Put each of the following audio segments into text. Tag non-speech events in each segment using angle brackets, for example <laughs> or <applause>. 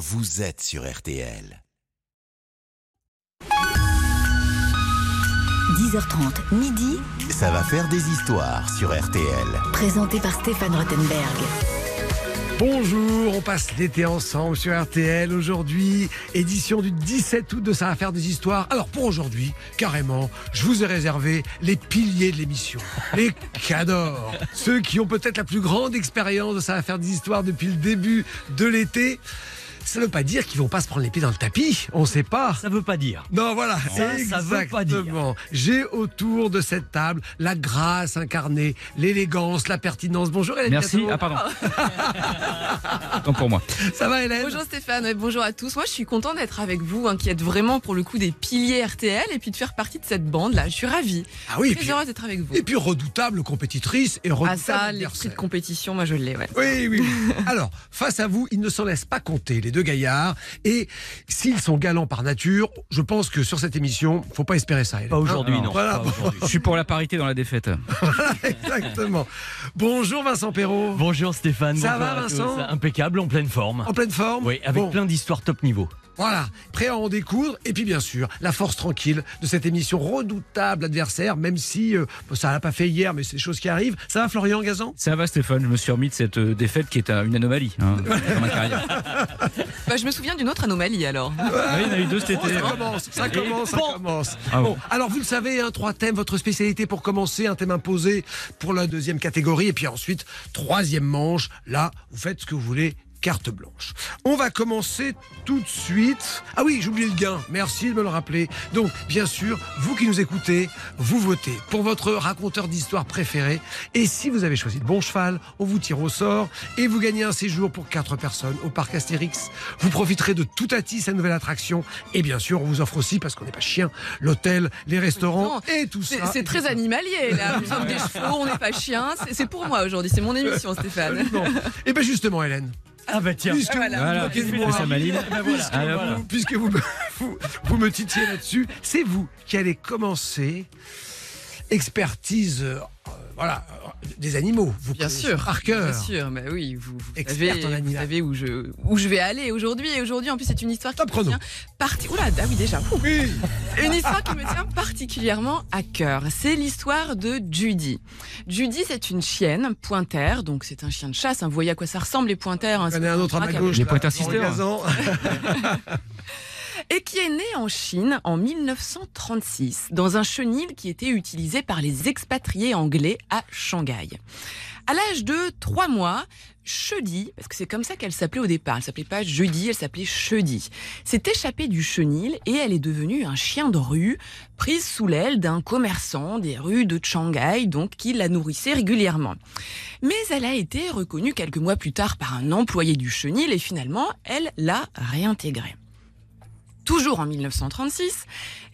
vous êtes sur RTL. 10h30, midi, Ça va faire des histoires sur RTL. présenté par Stéphane Rottenberg. Bonjour, on passe l'été ensemble sur RTL. Aujourd'hui, édition du 17 août de Ça va faire des histoires. Alors pour aujourd'hui, carrément, je vous ai réservé les piliers de l'émission, les cadors, ceux qui ont peut-être la plus grande expérience de Ça va faire des histoires depuis le début de l'été. Ça ne veut pas dire qu'ils vont pas se prendre les pieds dans le tapis, on ne sait pas. Ça veut pas dire. Non, voilà, Ça, ça veut pas dire. exactement. J'ai autour de cette table la grâce incarnée, l'élégance, la pertinence. Bonjour Hélène Merci. Ah, pardon. <laughs> Tant pour moi. Ça va Hélène? Bonjour Stéphane, ouais, bonjour à tous. Moi je suis content d'être avec vous, hein, qui êtes vraiment pour le coup des piliers RTL et puis de faire partie de cette bande là. Je suis ravie. Ah oui, et Très heureuse d'être avec vous. et puis redoutable compétitrice et redoutable Ah ça, l'esprit de compétition, moi je l'ai, ouais. Oui, oui. oui. <laughs> Alors, face à vous, ils ne s'en laissent pas compter, les deux gaillards. Et s'ils sont galants par nature, je pense que sur cette émission, faut pas espérer ça. Hélène, Pas aujourd'hui, non. non. Voilà. Pas aujourd'hui. Je suis pour la parité dans la défaite. <laughs> Exactement. Bonjour Vincent Perrault. Bonjour Stéphane. Ça bonjour va, Vincent tous. Impeccable, en pleine forme. En pleine forme Oui, avec Bon. plein d'histoires top niveau. Voilà, prêt à en découdre. Et puis bien sûr, la force tranquille de cette émission redoutable adversaire, même si euh, ça n'a pas fait hier, mais c'est des choses qui arrivent. Ça va Florian Gazan? Ça va Stéphane, je me suis remis de cette euh, défaite qui est euh, une anomalie hein, dans ma carrière. <laughs> Bah, je me souviens d'une autre anomalie alors. Ah, il y en a eu deux cet Oh, été. ça commence, ça commence, ça bon. commence. Ah Bon, bon. alors vous le savez, hein, trois thèmes, votre spécialité pour commencer, un thème imposé pour la deuxième catégorie, et puis ensuite, troisième manche, là, vous faites ce que vous voulez. Carte blanche. On va commencer tout de suite. Ah oui, j'ai oublié le gain. Merci de me le rappeler. Donc, bien sûr, vous qui nous écoutez, vous votez pour votre raconteur d'histoire préféré. Et si vous avez choisi le bon cheval, on vous tire au sort et vous gagnez un séjour pour quatre personnes au parc Astérix. Vous profiterez de Toutati, sa nouvelle attraction. Et bien sûr, on vous offre aussi, parce qu'on n'est pas chien, l'hôtel, les restaurants Non, et tout ça. c'est très animalier là. Nous sommes des chevaux, on n'est pas chiens. C'est- C'est pour moi aujourd'hui, c'est mon émission Stéphane. Et bien justement, Hélène, Ah bah tiens. puisque voilà. vous, Voilà, maline. Voilà. Ah, puisque vous, me- <laughs> vous, vous me titillez là-dessus, c'est vous qui allez commencer expertise, euh, voilà, des animaux. Vous Bien sûr, par cœur. bien sûr, bah oui, vous, vous savez, en vous savez où je où je vais aller aujourd'hui. Et aujourd'hui, en plus, c'est une histoire qui me tient parti. Oula, ah oui déjà. Ouh. Oui. Une histoire qui me tient particulièrement à cœur. C'est l'histoire de Judy. Judy, c'est une chienne pointer, donc c'est un chien de chasse. hein. Vous voyez à quoi ça ressemble les pointers. hein, Il y en a c'est un autre à ma gauche. Les là, Pointer dans le Sisters. Et qui est né en Chine en 1936 dans un chenil qui était utilisé par les expatriés anglais à Shanghai. À l'âge de trois mois, Chedi, parce que c'est comme ça qu'elle s'appelait au départ, elle s'appelait pas Jeudi, elle s'appelait Chedi, s'est échappée du chenil et elle est devenue un chien de rue, prise sous l'aile d'un commerçant des rues de Shanghai, donc qui la nourrissait régulièrement. Mais elle a été reconnue quelques mois plus tard par un employé du chenil et finalement, elle l'a réintégrée. Toujours en 1936,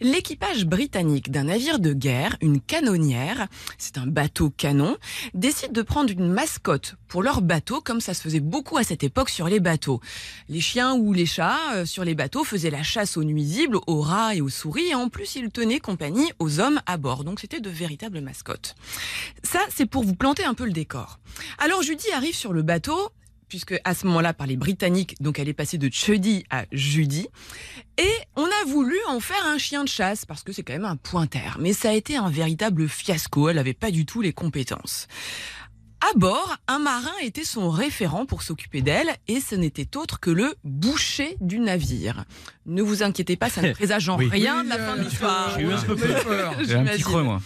l'équipage britannique d'un navire de guerre, une canonnière, c'est un bateau canon, décide de prendre une mascotte pour leur bateau, comme ça se faisait beaucoup à cette époque sur les bateaux. Les chiens ou les chats euh, sur les bateaux faisaient la chasse aux nuisibles, aux rats et aux souris, et en plus ils tenaient compagnie aux hommes à bord. Donc c'était de véritables mascottes. Ça, c'est pour vous planter un peu le décor. Alors Judy arrive sur le bateau, puisque à ce moment-là, par les Britanniques, donc elle est passée de Chuddy à Judy. Et on a voulu en faire un chien de chasse, parce que c'est quand même un pointer. Mais ça a été un véritable fiasco, elle n'avait pas du tout les compétences. À bord, un marin était son référent pour s'occuper d'elle, et ce n'était autre que le boucher du navire. Ne vous inquiétez pas, ça ne <laughs> présage en Oui. rien de la fin de euh, l'histoire. J'ai eu un peu peur. <laughs> J'ai un petit J'imagine. creux, moi.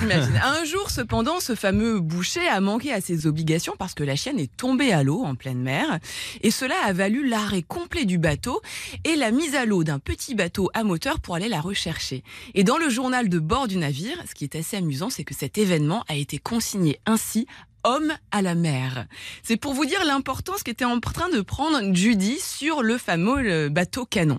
J'imagine. Un jour, cependant, ce fameux boucher a manqué à ses obligations parce que la chienne est tombée à l'eau en pleine mer. Et cela a valu l'arrêt complet du bateau et la mise à l'eau d'un petit bateau à moteur pour aller la rechercher. Et dans le journal de bord du navire, ce qui est assez amusant, c'est que cet événement a été consigné ainsi homme à la mer. C'est pour vous dire l'importance qu'était en train de prendre Judy sur le fameux euh, bateau canon.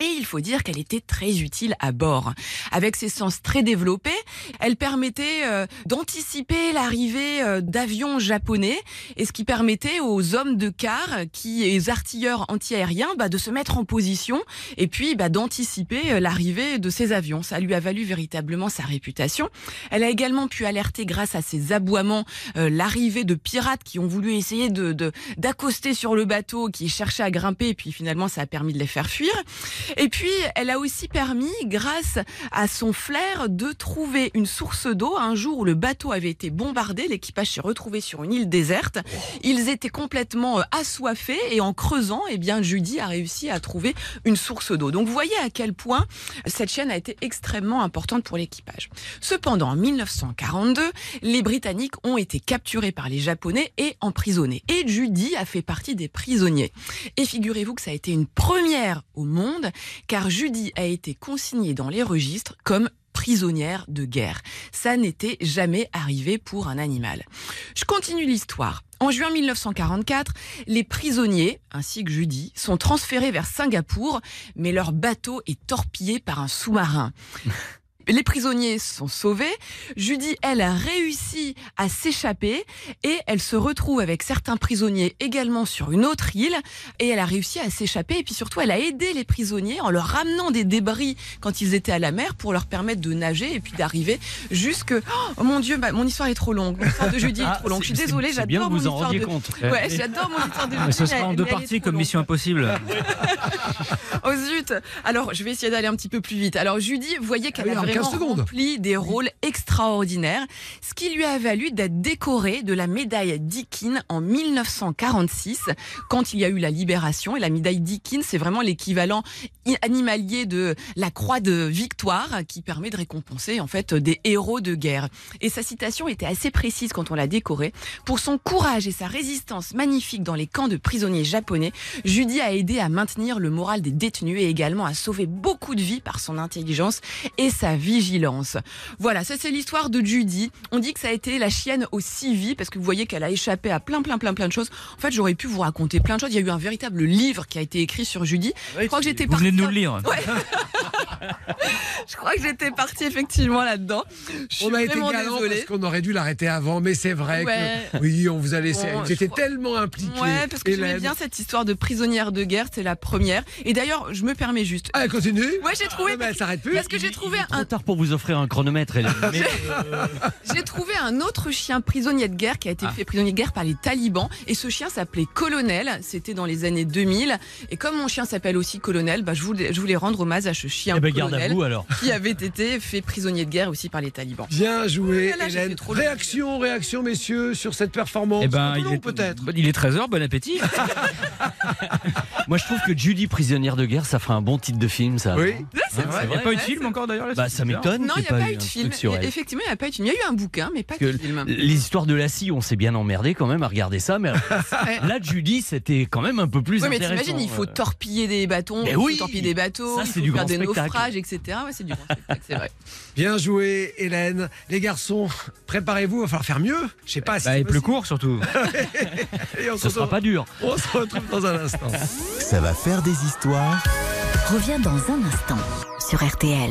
Et il faut dire qu'elle était très utile à bord. Avec ses sens très développés, elle permettait euh, d'anticiper l'arrivée euh, d'avions japonais, et ce qui permettait aux hommes de quart, qui les artilleurs antiaériens, bah, de se mettre en position et puis bah, d'anticiper euh, l'arrivée de ces avions. Ça lui a valu véritablement sa réputation. Elle a également pu alerter, grâce à ses aboiements, euh, l'arrivée de pirates qui ont voulu essayer de d'accoster sur le bateau, qui cherchaient à grimper, et puis finalement ça a permis de les faire fuir. Et puis, elle a aussi permis, grâce à son flair, de trouver une source d'eau. Un jour où le bateau avait été bombardé, l'équipage s'est retrouvé sur une île déserte. Ils étaient complètement euh, assoiffés et en creusant, eh bien, Judy a réussi à trouver une source d'eau. Donc, vous voyez à quel point cette chaîne a été extrêmement importante pour l'équipage. Cependant, en 1942, les Britanniques ont été capturés par les Japonais et emprisonnés. Et Judy a fait partie des prisonniers. Et figurez-vous que ça a été une première au monde, car Judy a été consignée dans les registres comme prisonnière de guerre. Ça n'était jamais arrivé pour un animal. Je continue l'histoire. En juin 1944, les prisonniers, ainsi que Judy, sont transférés vers Singapour, mais leur bateau est torpillé par un sous-marin. Les prisonniers sont sauvés. Judy, elle, a réussi à s'échapper et elle se retrouve avec certains prisonniers également sur une autre île et elle a réussi à s'échapper et puis surtout elle a aidé les prisonniers en leur ramenant des débris quand ils étaient à la mer pour leur permettre de nager et puis d'arriver jusque oh mon dieu bah, mon histoire est trop longue l'histoire de Judy est Ah, trop longue je suis désolée j'adore que mon vous en histoire rendiez de compte. ouais j'adore mon histoire de Judy Mais ce sera en deux est parties comme longue. Mission Impossible. <laughs> Oh zut Alors, je vais essayer d'aller un petit peu plus vite. Alors, Judy, vous voyez qu'elle Ah oui, a en 15 vraiment rempli des rôles extraordinaires, ce qui lui a valu d'être décorée de la médaille Deakin en 1946, quand il y a eu la libération. Et la médaille Deakin, c'est vraiment l'équivalent animalier de la croix de victoire, qui permet de récompenser en fait des héros de guerre. Et sa citation était assez précise quand on l'a décorée. Pour son courage et sa résistance magnifique dans les camps de prisonniers japonais, Judy a aidé à maintenir le moral des détenus et également à sauver beaucoup de vies par son intelligence et sa vigilance. Voilà, ça c'est l'histoire de Judy. On dit que ça a été la chienne aux six vies parce que vous voyez qu'elle a échappé à plein plein plein plein de choses. En fait, j'aurais pu vous raconter plein de choses. Il y a eu un véritable livre qui a été écrit sur Judy. Je crois que j'étais Vous venez de partie- nous le lire. <laughs> Je crois que j'étais partie effectivement là-dedans. Je suis On a été galant parce qu'on aurait dû l'arrêter avant, mais c'est vrai Ouais. que oui, on vous a laissé. Bon, vous étiez je crois- tellement impliqués. Ouais, parce que j'aimais bien cette histoire de prisonnière de guerre, c'est la première. Et d'ailleurs, je me permets juste. Continue. Ouais, j'ai trouvé. Mais elle s'arrête plus. Parce que j'ai trouvé un, tard pour vous offrir un chronomètre. <laughs> J'ai trouvé un autre chien prisonnier de guerre qui a été fait prisonnier de guerre par les talibans. Et ce chien s'appelait Colonel. C'était dans les années 2000. Et comme mon chien s'appelle aussi Colonel, bah, je voulais, je voulais rendre hommage à ce chien eh ben, garde à colonel vous alors. qui avait été fait prisonnier de guerre aussi par les talibans. Bien joué, Ah là, j'ai Hélène. trop long. Réaction, réaction, messieurs, sur cette performance. Eh ben, il long, est peut-être. Il est 13h, bon appétit. <laughs> Moi, je trouve que Judy prisonnière de guerre, ça ferait un bon titre de film, ça. Oui. C'est Hein, vrai. Il n'y a pas eu de film c'est- encore d'ailleurs Bah, là-dessus, ça c'est. M'étonne. Non, il n'y a pas eu eu de film. Effectivement, il n'y a pas eu de film. Il y a eu un bouquin, mais pas Que de film. les histoires de la scie, on s'est bien emmerdé quand même à regarder ça, mais <laughs> là, Judy, c'était quand même un peu plus Oui, mais t'imagines, il faut euh. torpiller des bâtons, Mais il faut oui, torpiller des bateaux, ça, il c'est faut du faire grand des spectacle. naufrages, etc. Ouais, c'est du grand spectacle, c'est vrai. Bien joué, Hélène. Les garçons, préparez-vous, il va falloir faire mieux. Je sais pas si. Bah, c'est et plus court surtout. <laughs> Et on, Ce se sera pas dur. on se retrouve dans un instant. Ça va faire des histoires. Reviens dans un instant sur RTL.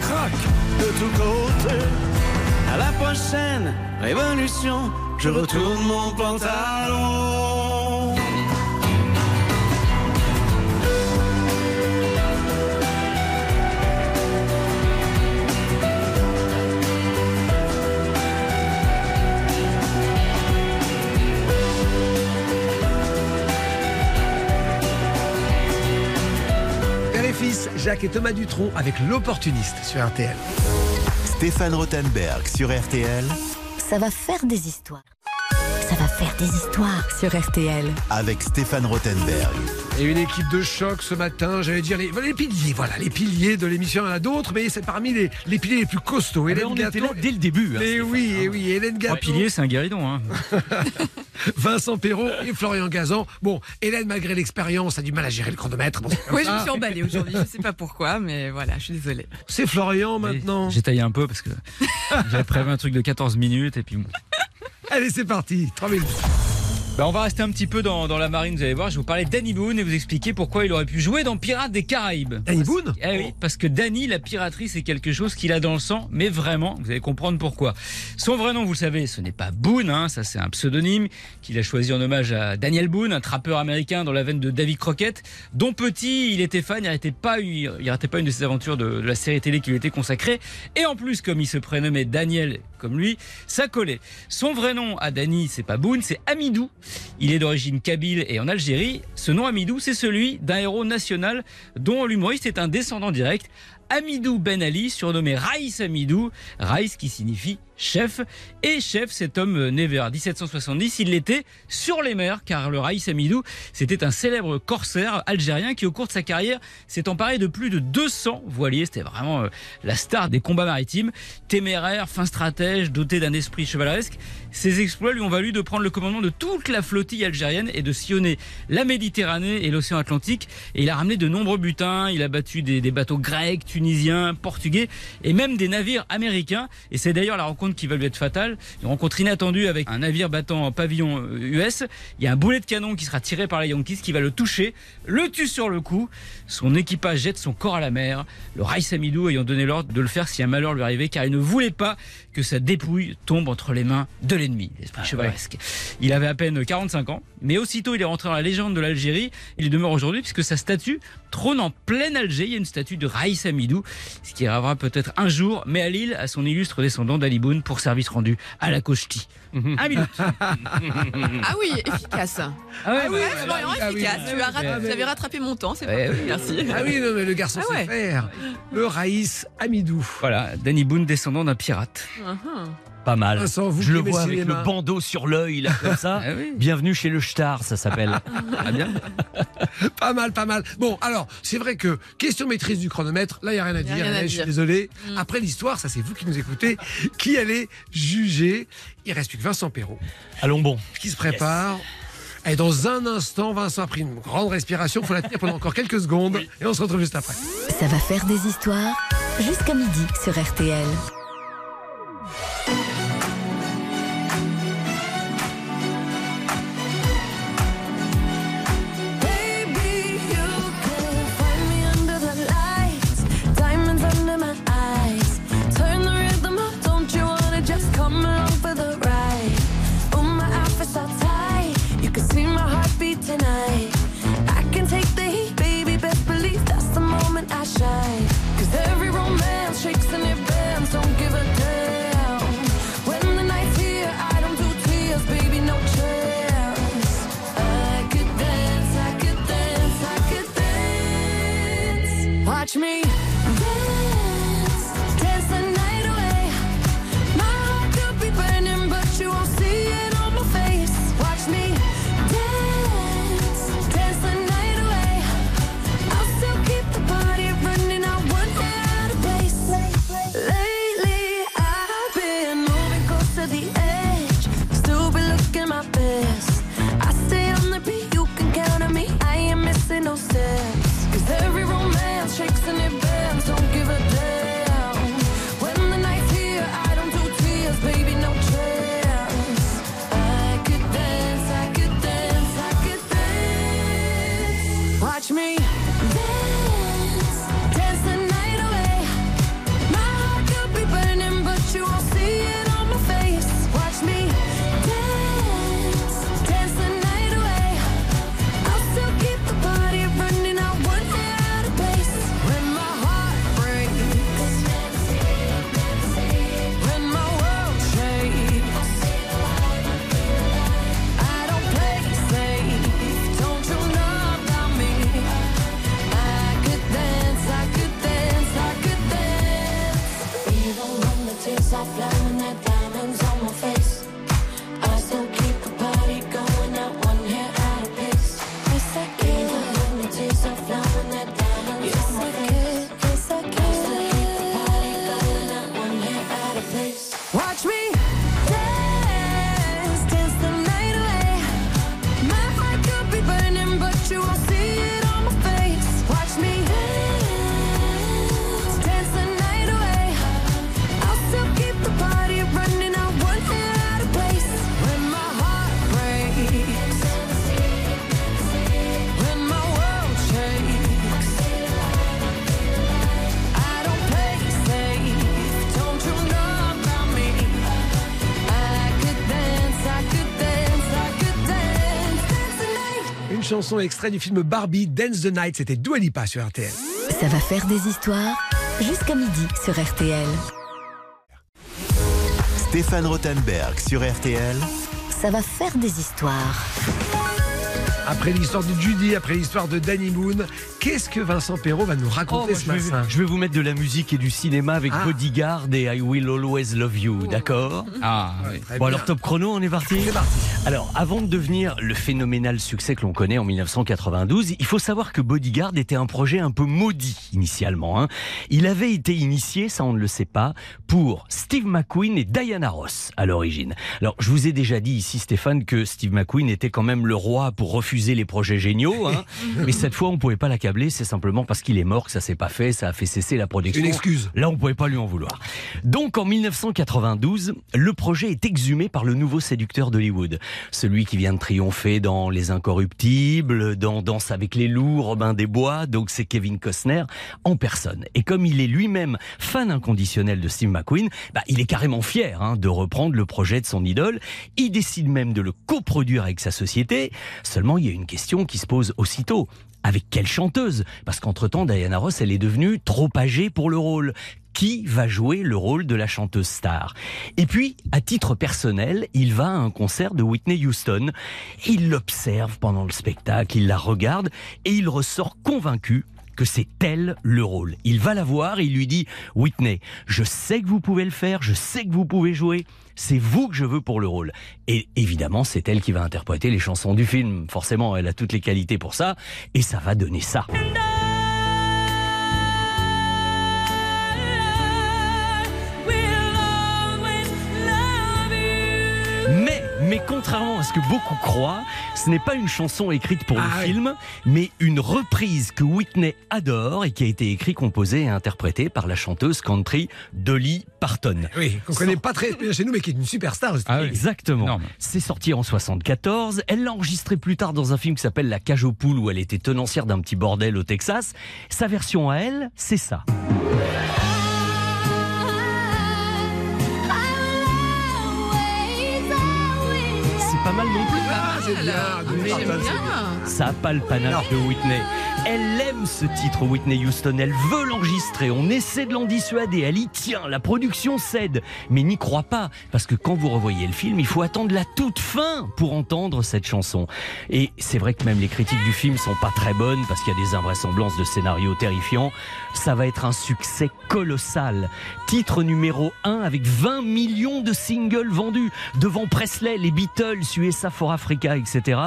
craque de tous côtés. À la prochaine révolution, je retourne mon pantalon. Jacques et Thomas Dutronc avec l'opportuniste sur RTL. Stéphane Rothenberg sur RTL Ça va faire des histoires. Faire des histoires sur RTL. avec Stéphane Rothenberg. Et une équipe de choc ce matin, j'allais dire les, les piliers, voilà, les piliers de l'émission. Il y en a d'autres, mais c'est parmi les, les piliers les plus costauds. Mais Hélène on était là dès le début. hein, Mais Stéphane. oui, et oui, Hélène Trois Gâteau, piliers, c'est un guéridon. Hein. <laughs> Vincent Perrault et Florian Gazan. Bon, Hélène, malgré l'expérience, a du mal à gérer le chronomètre. Bon, Oui, je me suis emballée aujourd'hui. Je sais pas pourquoi, mais voilà, je suis désolée. C'est Florian maintenant. J'ai taillé un peu parce que <laughs> j'avais prévu un truc de 14 minutes et puis bon. Allez, c'est parti. 3 minutes. Bah, on va rester un petit peu dans, dans la marine, vous allez voir. Je vais vous parler de Danny Boone et vous expliquer pourquoi il aurait pu jouer dans Pirates des Caraïbes. Danny Boone Eh oui, parce que Danny, la piraterie, c'est quelque chose qu'il a dans le sang, mais vraiment, vous allez comprendre pourquoi. Son vrai nom, vous le savez, ce n'est pas Boone, hein, ça c'est un pseudonyme qu'il a choisi en hommage à Daniel Boone, un trappeur américain dans la veine de David Crockett, dont petit il était fan, il n'arrêtait pas, il pas une de ses aventures de, de la série télé qui lui était consacrée. Et en plus, comme il se prénommait Daniel comme lui, ça collait. Son vrai nom à Danny, c'est pas Boone, c'est Amidou. Il est d'origine kabyle et en Algérie. Ce nom Amidou, c'est celui d'un héros national dont l'humoriste est un descendant direct. Amidou Ben Ali, surnommé Raïs Amidou, Raïs qui signifie chef. Et chef, cet homme né vers 1770, il l'était sur les mers, car le Raïs Amidou, c'était un célèbre corsaire algérien qui, au cours de sa carrière, s'est emparé de plus de 200 voiliers. C'était vraiment euh, la star des combats maritimes. Téméraire, fin stratège, doté d'un esprit chevaleresque, ses exploits lui ont valu de prendre le commandement de toute la flottille algérienne et de sillonner la Méditerranée et l'océan Atlantique. Et il a ramené de nombreux butins. Il a battu des, des bateaux grecs, tunisiens, portugais et même des navires américains. Et c'est d'ailleurs la rencontre qui va lui être fatale. Une rencontre inattendue avec un navire battant en pavillon euh, US. Il y a un boulet de canon qui sera tiré par les Yankees qui va le toucher, le tue sur le coup. Son équipage jette son corps à la mer. Le Raïs Amidou ayant donné l'ordre de le faire si un malheur lui arrivait car il ne voulait pas que sa dépouille tombe entre les mains de l'ennemi, l'esprit chevaleresque. Il avait à peine 45 ans, mais aussitôt il est rentré dans la légende de l'Algérie. Il y demeure aujourd'hui puisque sa statue trône en plein Alger. Il y a une statue de Raïs Amidou, ce qui arrivera peut-être un jour, mais à Lille, à son illustre descendant d'Ali Boune pour service rendu à la Cochety. Un minute. Ah oui, efficace. Ah ouais, oui, Ouais, bah, Florian, ah oui, efficace. ah tu as rat- ah vous avez rattrapé mon temps, c'est Ouais, parfait. oui. Merci. Ah oui, non, mais le garçon Ah ouais. sait faire. Le Raïs Amidou. Voilà, Danny Boone, descendant d'un pirate. Mhm. Pas mal. Vincent, vous Je le vois le avec le bandeau sur l'œil, là, comme ça. <laughs> Ah oui. Bienvenue chez le Star, ça s'appelle. <laughs> Ah bien. <laughs> Pas mal, pas mal. Bon, alors, c'est vrai que question maîtrise du chronomètre, là, il n'y a rien à dire. rien à je suis dire. désolé. Mm. Après l'histoire, ça, c'est vous qui nous écoutez, qui allez juger? Il reste plus que Vincent Perrault Allons bon. qui se prépare. Et dans un instant, Vincent a pris une grande respiration. Il faut la tenir pendant encore quelques secondes. Et on se retrouve juste après. Ça va faire des histoires jusqu'à midi sur RTL. Música dance. Watch me me chanson extrait du film Barbie, Dance the Night, c'était Dua Lipa sur RTL. Ça va faire des histoires jusqu'à midi sur RTL. Stéphane Rothenberg sur RTL. Ça va faire des histoires. Après l'histoire de Judy, après l'histoire de Danny Boone, qu'est-ce que Vincent Perrault va nous Oh, raconter moi, ce je, vais, matin je vais vous mettre de la musique et du cinéma avec Ah. Bodyguard et I Will Always Love You, d'accord Ah, oui. Très Bon alors top chrono, on est parti C'est parti. Alors, avant de devenir le phénoménal succès que l'on connaît en 1992, il faut savoir que Bodyguard était un projet un peu maudit initialement. hein. Il avait été initié, ça on ne le sait pas, pour Steve McQueen et Diana Ross à l'origine. Alors, je vous ai déjà dit ici, Stéphane, que Steve McQueen était quand même le roi pour refuser les projets géniaux. hein. <laughs> Mais cette fois, on pouvait pas c'est simplement parce qu'il est mort que ça s'est pas fait, ça a fait cesser la production. Une excuse. Là, on pouvait pas lui en vouloir. Donc, en 1992, le projet est exhumé par le nouveau séducteur d'Hollywood. Celui qui vient de triompher dans Les Incorruptibles, dans Danse avec les loups, Robin des Bois. Donc, c'est Kevin Costner en personne. Et comme il est lui-même fan inconditionnel de Steve McQueen, bah, il est carrément fier hein, de reprendre le projet de son idole. Il décide même de le coproduire avec sa société. Seulement, il y a une question qui se pose aussitôt. Avec quelle chanteuse? Parce qu'entre-temps, Diana Ross, elle est devenue trop âgée pour le rôle. Qui va jouer le rôle de la chanteuse star? Et puis, à titre personnel, il va à un concert de Whitney Houston. Il l'observe pendant le spectacle, il la regarde et il ressort convaincu que c'est elle le rôle. Il va la voir il lui dit Whitney, je sais que vous pouvez le faire, je sais que vous pouvez jouer, c'est vous que je veux pour le rôle. Et évidemment, c'est elle qui va interpréter les chansons du film. Forcément, elle a toutes les qualités pour ça et ça va donner ça. Mais, contrairement à ce que beaucoup croient, ce n'est pas une chanson écrite pour Ah le oui. film, mais une reprise que Whitney adore et qui a été écrite, composée et interprétée par la chanteuse country Dolly Parton. Oui, qu'on connaît pas très bien chez nous, mais qui est une superstar. Ah oui. Exactement. C'est sorti en 74. Elle l'a enregistré plus tard dans un film qui s'appelle La cage aux poules où elle était tenancière d'un petit bordel au Texas. Sa version à elle, c'est ça. Pas mal non plus. Ah, c'est bien. C'est bien. Ça n'a pas le panache de Whitney. Elle aime ce titre, Whitney Houston. Elle veut l'enregistrer. On essaie de l'en dissuader. Elle y tient. La production cède. Mais n'y croit pas. Parce que quand vous revoyez le film, il faut attendre la toute fin pour entendre cette chanson. Et c'est vrai que même les critiques du film sont pas très bonnes parce qu'il y a des invraisemblances de scénario terrifiants. Ça va être un succès colossal. Titre numéro 1 avec 20 millions de singles vendus devant Presley, les Beatles, USA for Africa, etc.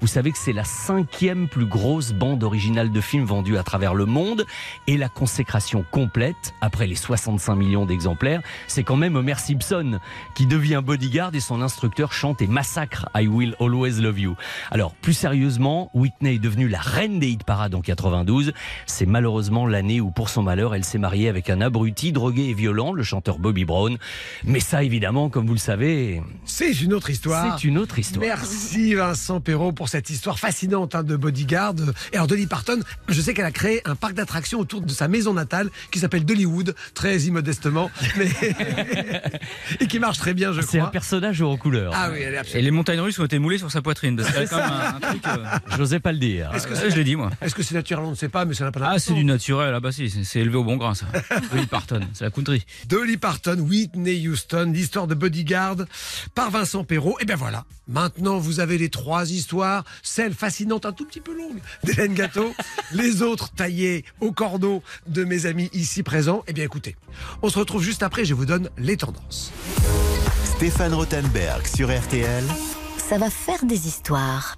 Vous savez que c'est la cinquième plus grosse bande originale de films vendue à travers le monde et la consécration complète, après les 65 millions d'exemplaires, c'est quand même Homer Simpson qui devient bodyguard et son instructeur chante et massacre I Will Always Love You. Alors, plus sérieusement, Whitney est devenue la reine des hit parades en 92. C'est malheureusement l'année où, pour son malheur, elle s'est mariée avec un abruti, drogué et violent, le chanteur Bobby Brown. Mais ça, évidemment, comme vous le savez, C'est une autre histoire. c'est une autre histoire. Merci Vincent Perrault pour cette histoire fascinante hein, de bodyguard. Et alors Dolly Parton, je sais qu'elle a créé un parc d'attractions autour de sa maison natale qui s'appelle Dollywood, très immodestement, mais <laughs> et qui marche très bien, je C'est un crois. personnage en couleur. Ah oui, elle est Et absolument. les montagnes russes ont été moulées sur sa poitrine. Parce quand même un, un truc. euh, J'osais pas le dire. Est-ce que ça, je l'ai dit, moi. Est-ce que c'est naturel On ne sait pas, mais ça n'a pas Ah, c'est du naturel. Ah, bah si, c'est- élevé au bon grain, ça. <laughs> Dolly Parton, c'est la country. Dolly Parton, Whitney Houston, l'histoire de Bodyguard par Vincent Perrault. Et bien voilà, maintenant vous avez les trois histoires, celle fascinante, un tout petit peu longue <laughs> d'Hélène Gâteau, <laughs> les autres taillées au cordeau de mes amis ici présents. Et bien écoutez, on se retrouve juste après, je vous donne les tendances. Stéphane Rothenberg sur RTL. Ça va faire des histoires.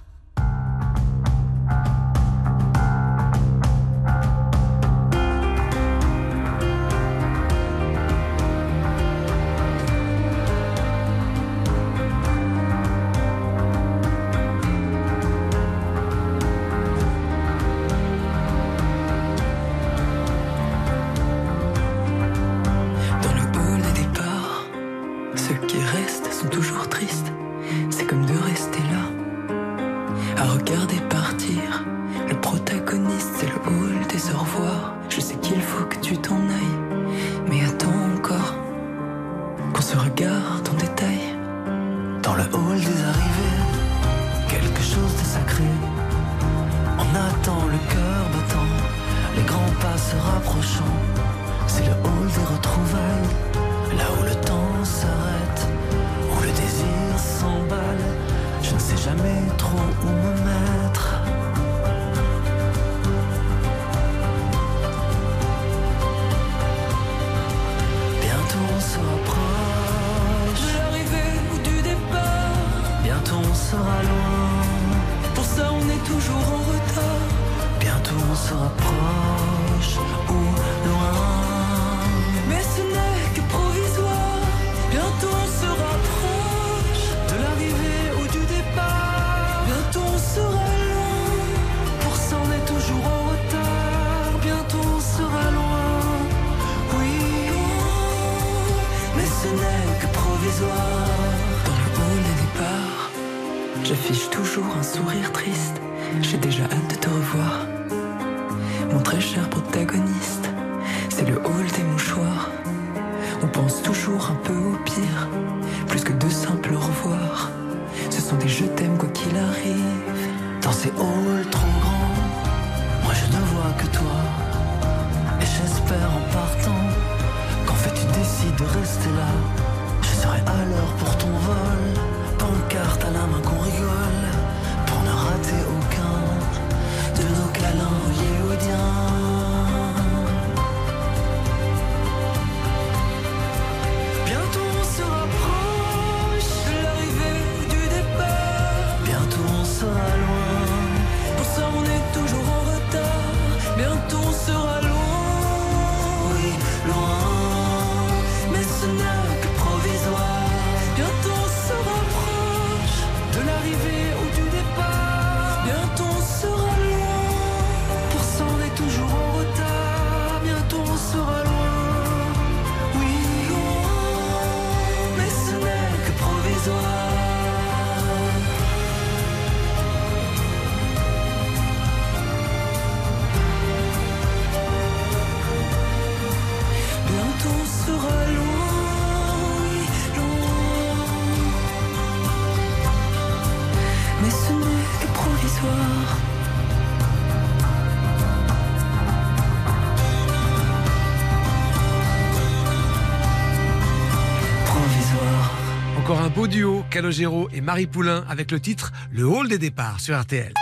Calogero et Marie Poulain, avec le titre Le Hall des départs sur RTL.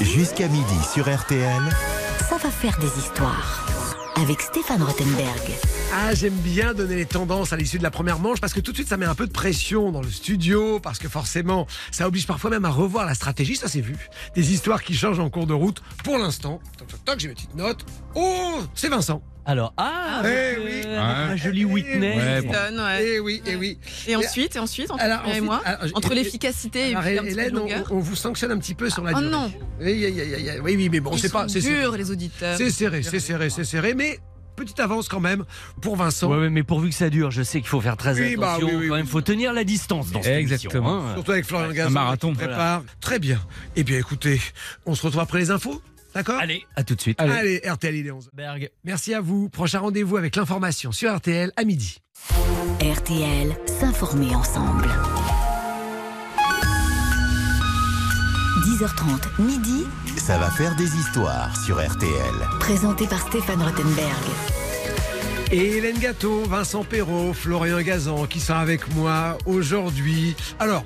Jusqu'à midi sur RTL. Ça va faire des histoires. Avec Stéphane Rothenberg. Ah, j'aime bien donner les tendances à l'issue de la première manche parce que tout de suite ça met un peu de pression dans le studio parce que forcément ça oblige parfois même à revoir la stratégie, ça c'est vu. Des histoires qui changent en cours de route. Pour l'instant, toc toc toc, j'ai mes petites notes. Oh, c'est Vincent. Alors, ah, Eh euh, avec jolie Whitney. Ouais, bon. Donne, ouais. Eh oui, eh oui. Et ensuite, et ensuite, entre Alors, et moi, alors, entre et- l'efficacité et puis un petit peu de Hélène, on, longueur. on vous sanctionne un petit peu sur la Oh durée. non. Oui, oui, oui, mais bon, c'est pas, c'est serré. durs, les auditeurs. C'est serré, c'est serré, c'est serré, mais petite avance quand même pour Vincent. Ouais, mais pourvu que ça dure, je sais qu'il faut faire très Oui, bah, attention. oui, oui, quand même, oui. faut tenir la distance dans cette Exactement. émission, hein. Surtout avec Florian Gazan. marathon. qui prépare. Très bien. Eh bien, écoutez, on se retrouve après les infos. D'accord Allez, à tout de suite. Allez, RTL, il est 11. Berg. Merci à vous. Prochain rendez-vous avec l'information sur RTL à midi. RTL, s'informer ensemble. 10h30, midi, Ça va faire des histoires sur RTL. présenté par Stéphane Rothenberg. Et Hélène Gâteau, Vincent Perrault, Florian Gazan qui sont avec moi aujourd'hui. Alors,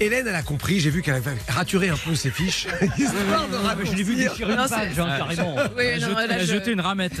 Hélène, elle a compris, j'ai vu qu'elle avait raturé un peu ses fiches. <laughs> Histoire de mais je l'ai vu déchirer une Non, c'est- page, hein, carrément. Oui, Elle a non, jeté- là, elle a je- jeté une ramette. <laughs>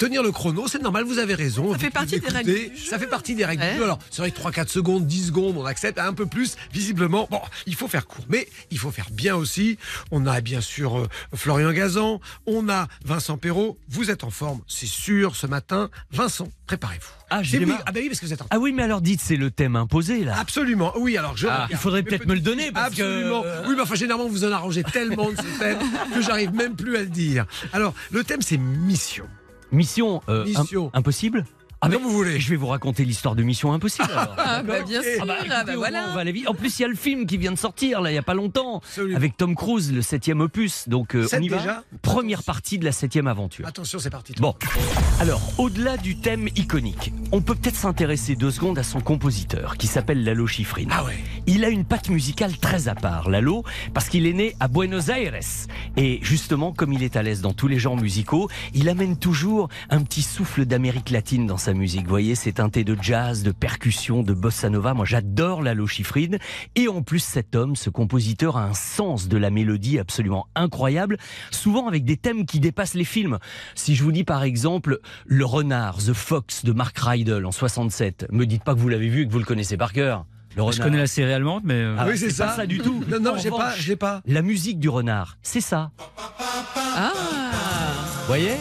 Tenir le chrono, c'est normal, vous avez raison. Ça fait partie des règles du jeu. Ça fait partie des règles Ouais. du jeu. Alors, c'est vrai que 3-4 secondes, 10 secondes, on accepte un peu plus. Visiblement, bon, il faut faire court. Mais il faut faire bien aussi. On a bien sûr euh, Florian Gazan, on a Vincent Perrault. Vous êtes en forme, c'est sûr, ce matin. Vincent, préparez-vous. Ah, C'est oui. Ah, bah oui, parce que vous êtes en Ah oui, mais alors dites, c'est le thème imposé, là. Absolument, oui, alors je. Ah, il faudrait peut-être me le donner, parce que- Absolument. Oui, mais enfin, généralement, vous en arrangez tellement de ce <laughs> thème que j'arrive même plus à le dire. Alors, le thème, c'est mission. Mission, euh, Mission. im- impossible? Ah, Comme vous voulez. Je vais vous raconter l'histoire de Mission Impossible. <laughs> alors. Ah, bah, bien sûr. Ah bah, Ah, bah, voilà. on va aller vite. En plus, il y a le film qui vient de sortir, là, il y a pas longtemps. Absolument. Avec Tom Cruise, le septième opus. Donc, euh, on y va. déjà Première partie de la septième aventure. Attention, c'est parti. Bon, alors, au-delà du thème iconique, on peut peut-être s'intéresser deux secondes à son compositeur, qui s'appelle Lalo Schifrin. Ah ouais. Il a une patte musicale très à part, Lalo, parce qu'il est né à Buenos Aires. Et justement, comme il est à l'aise dans tous les genres musicaux, il amène toujours un petit souffle d'Amérique latine dans sa musique. Vous voyez, c'est teinté de jazz, de percussion, de bossa nova. Moi, j'adore Lalo Schifrin. Et en plus, cet homme, ce compositeur, a un sens de la mélodie absolument incroyable, souvent avec des thèmes qui dépassent les films. Si je vous dis par exemple Le Renard, The Fox de Mark Rydell en 67, me dites pas que vous l'avez vu et que vous le connaissez par cœur. Le Je Renard. connais la série allemande, mais. euh, Ah, oui, c'est pas ça. ça du tout. Non, non, j'ai pas, je pas. La musique du renard, c'est ça. Ah Vous voyez?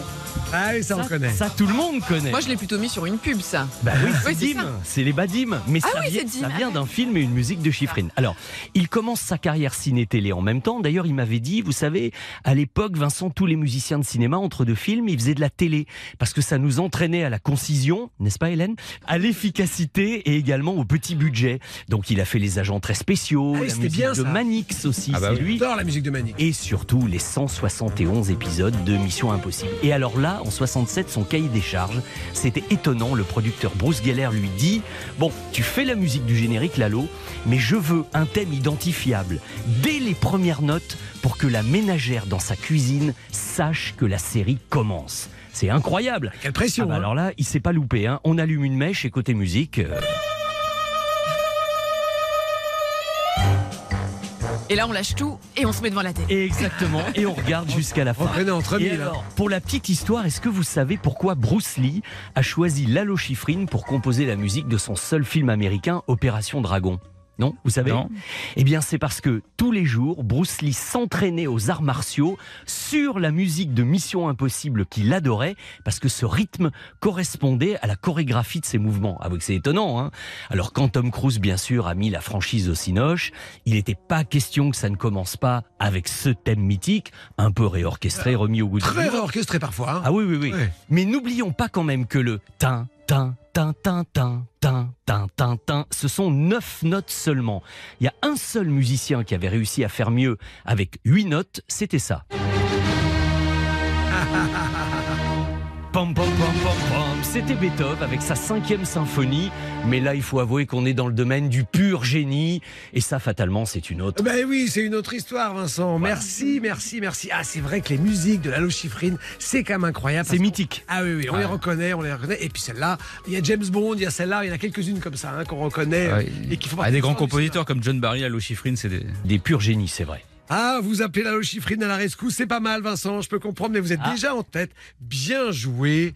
Ah oui, ça, on connaît. Ça, tout le monde connaît. Moi, je l'ai plutôt mis sur une pub, ça. Bah oui, c'est Oui, Dim, c'est les Badim. Mais Ah ça oui, vient, ça vient d'un film et une musique de Chiffrine. Alors, il commence sa carrière ciné-télé en même temps. D'ailleurs, il m'avait dit, vous savez, à l'époque, Vincent, tous les musiciens de cinéma, entre deux films, ils faisaient de la télé. Parce que ça nous entraînait à la concision, n'est-ce pas Hélène? À l'efficacité et également au petit budget. Donc, il a fait les agents très spéciaux, Ah oui, la musique bien, de ça. Manix aussi, Ah bah c'est oui. lui. J'adore la musique de Manic. et surtout les 171 épisodes de Mission Impossible. Et alors là, en 67, son cahier des charges, c'était étonnant. Le producteur Bruce Geller lui dit Bon, tu fais la musique du générique, Lalo, mais je veux un thème identifiable dès les premières notes pour que la ménagère dans sa cuisine sache que la série commence. C'est incroyable. Quelle pression. Ah bah hein. alors là, il s'est pas loupé. Hein. On allume une mèche et côté musique. euh, Et là, on lâche tout et on se met devant la télé. Exactement. Et on regarde <laughs> jusqu'à la fin. On traînait entre Et mille. hein. alors, pour la petite histoire, est-ce que vous savez pourquoi Bruce Lee a choisi Lalo Schifrin pour composer la musique de son seul film américain, Opération Dragon? Non, vous savez Non. Eh bien, c'est parce que tous les jours, Bruce Lee s'entraînait aux arts martiaux sur la musique de Mission Impossible qu'il adorait, parce que ce rythme correspondait à la chorégraphie de ses mouvements. Ah oui, que c'est étonnant, hein Alors, quand Tom Cruise, bien sûr, a mis la franchise au cinoche, il n'était pas question que ça ne commence pas avec ce thème mythique, un peu réorchestré, remis au goût du Très jour. orchestré parfois. hein. Ah oui, oui, oui. Ouais. Mais n'oublions pas quand même que le tin, tin, tin, tin, tin, tin, tin, tin, tin, ce sont neuf notes seulement. Il y a un seul musicien qui avait réussi à faire mieux avec huit notes, c'était ça. Pam, pam, pam, pam, pam. C'était Beethoven avec sa cinquième symphonie. Mais là, il faut avouer qu'on est dans le domaine du pur génie. Et ça, fatalement, c'est une autre. Ben oui, c'est une autre histoire, Vincent. Merci, merci, merci. Ah, c'est vrai que les musiques de la Chiffrine, c'est quand même incroyable. C'est mythique. Ah oui, oui, on les reconnaît, on les reconnaît. Et puis celle-là, il y a James Bond, il y a celle-là, il y en a quelques-unes comme ça hein, qu'on reconnaît Ouais. et qui font Ah, des de grands compositeurs comme John Barry, Allo Schifrin, c'est des. Des purs génies, c'est vrai. Ah, vous appelez la Chiffrine à la rescousse, c'est pas mal, Vincent, je peux comprendre, mais vous êtes Ah. déjà en tête. Bien joué.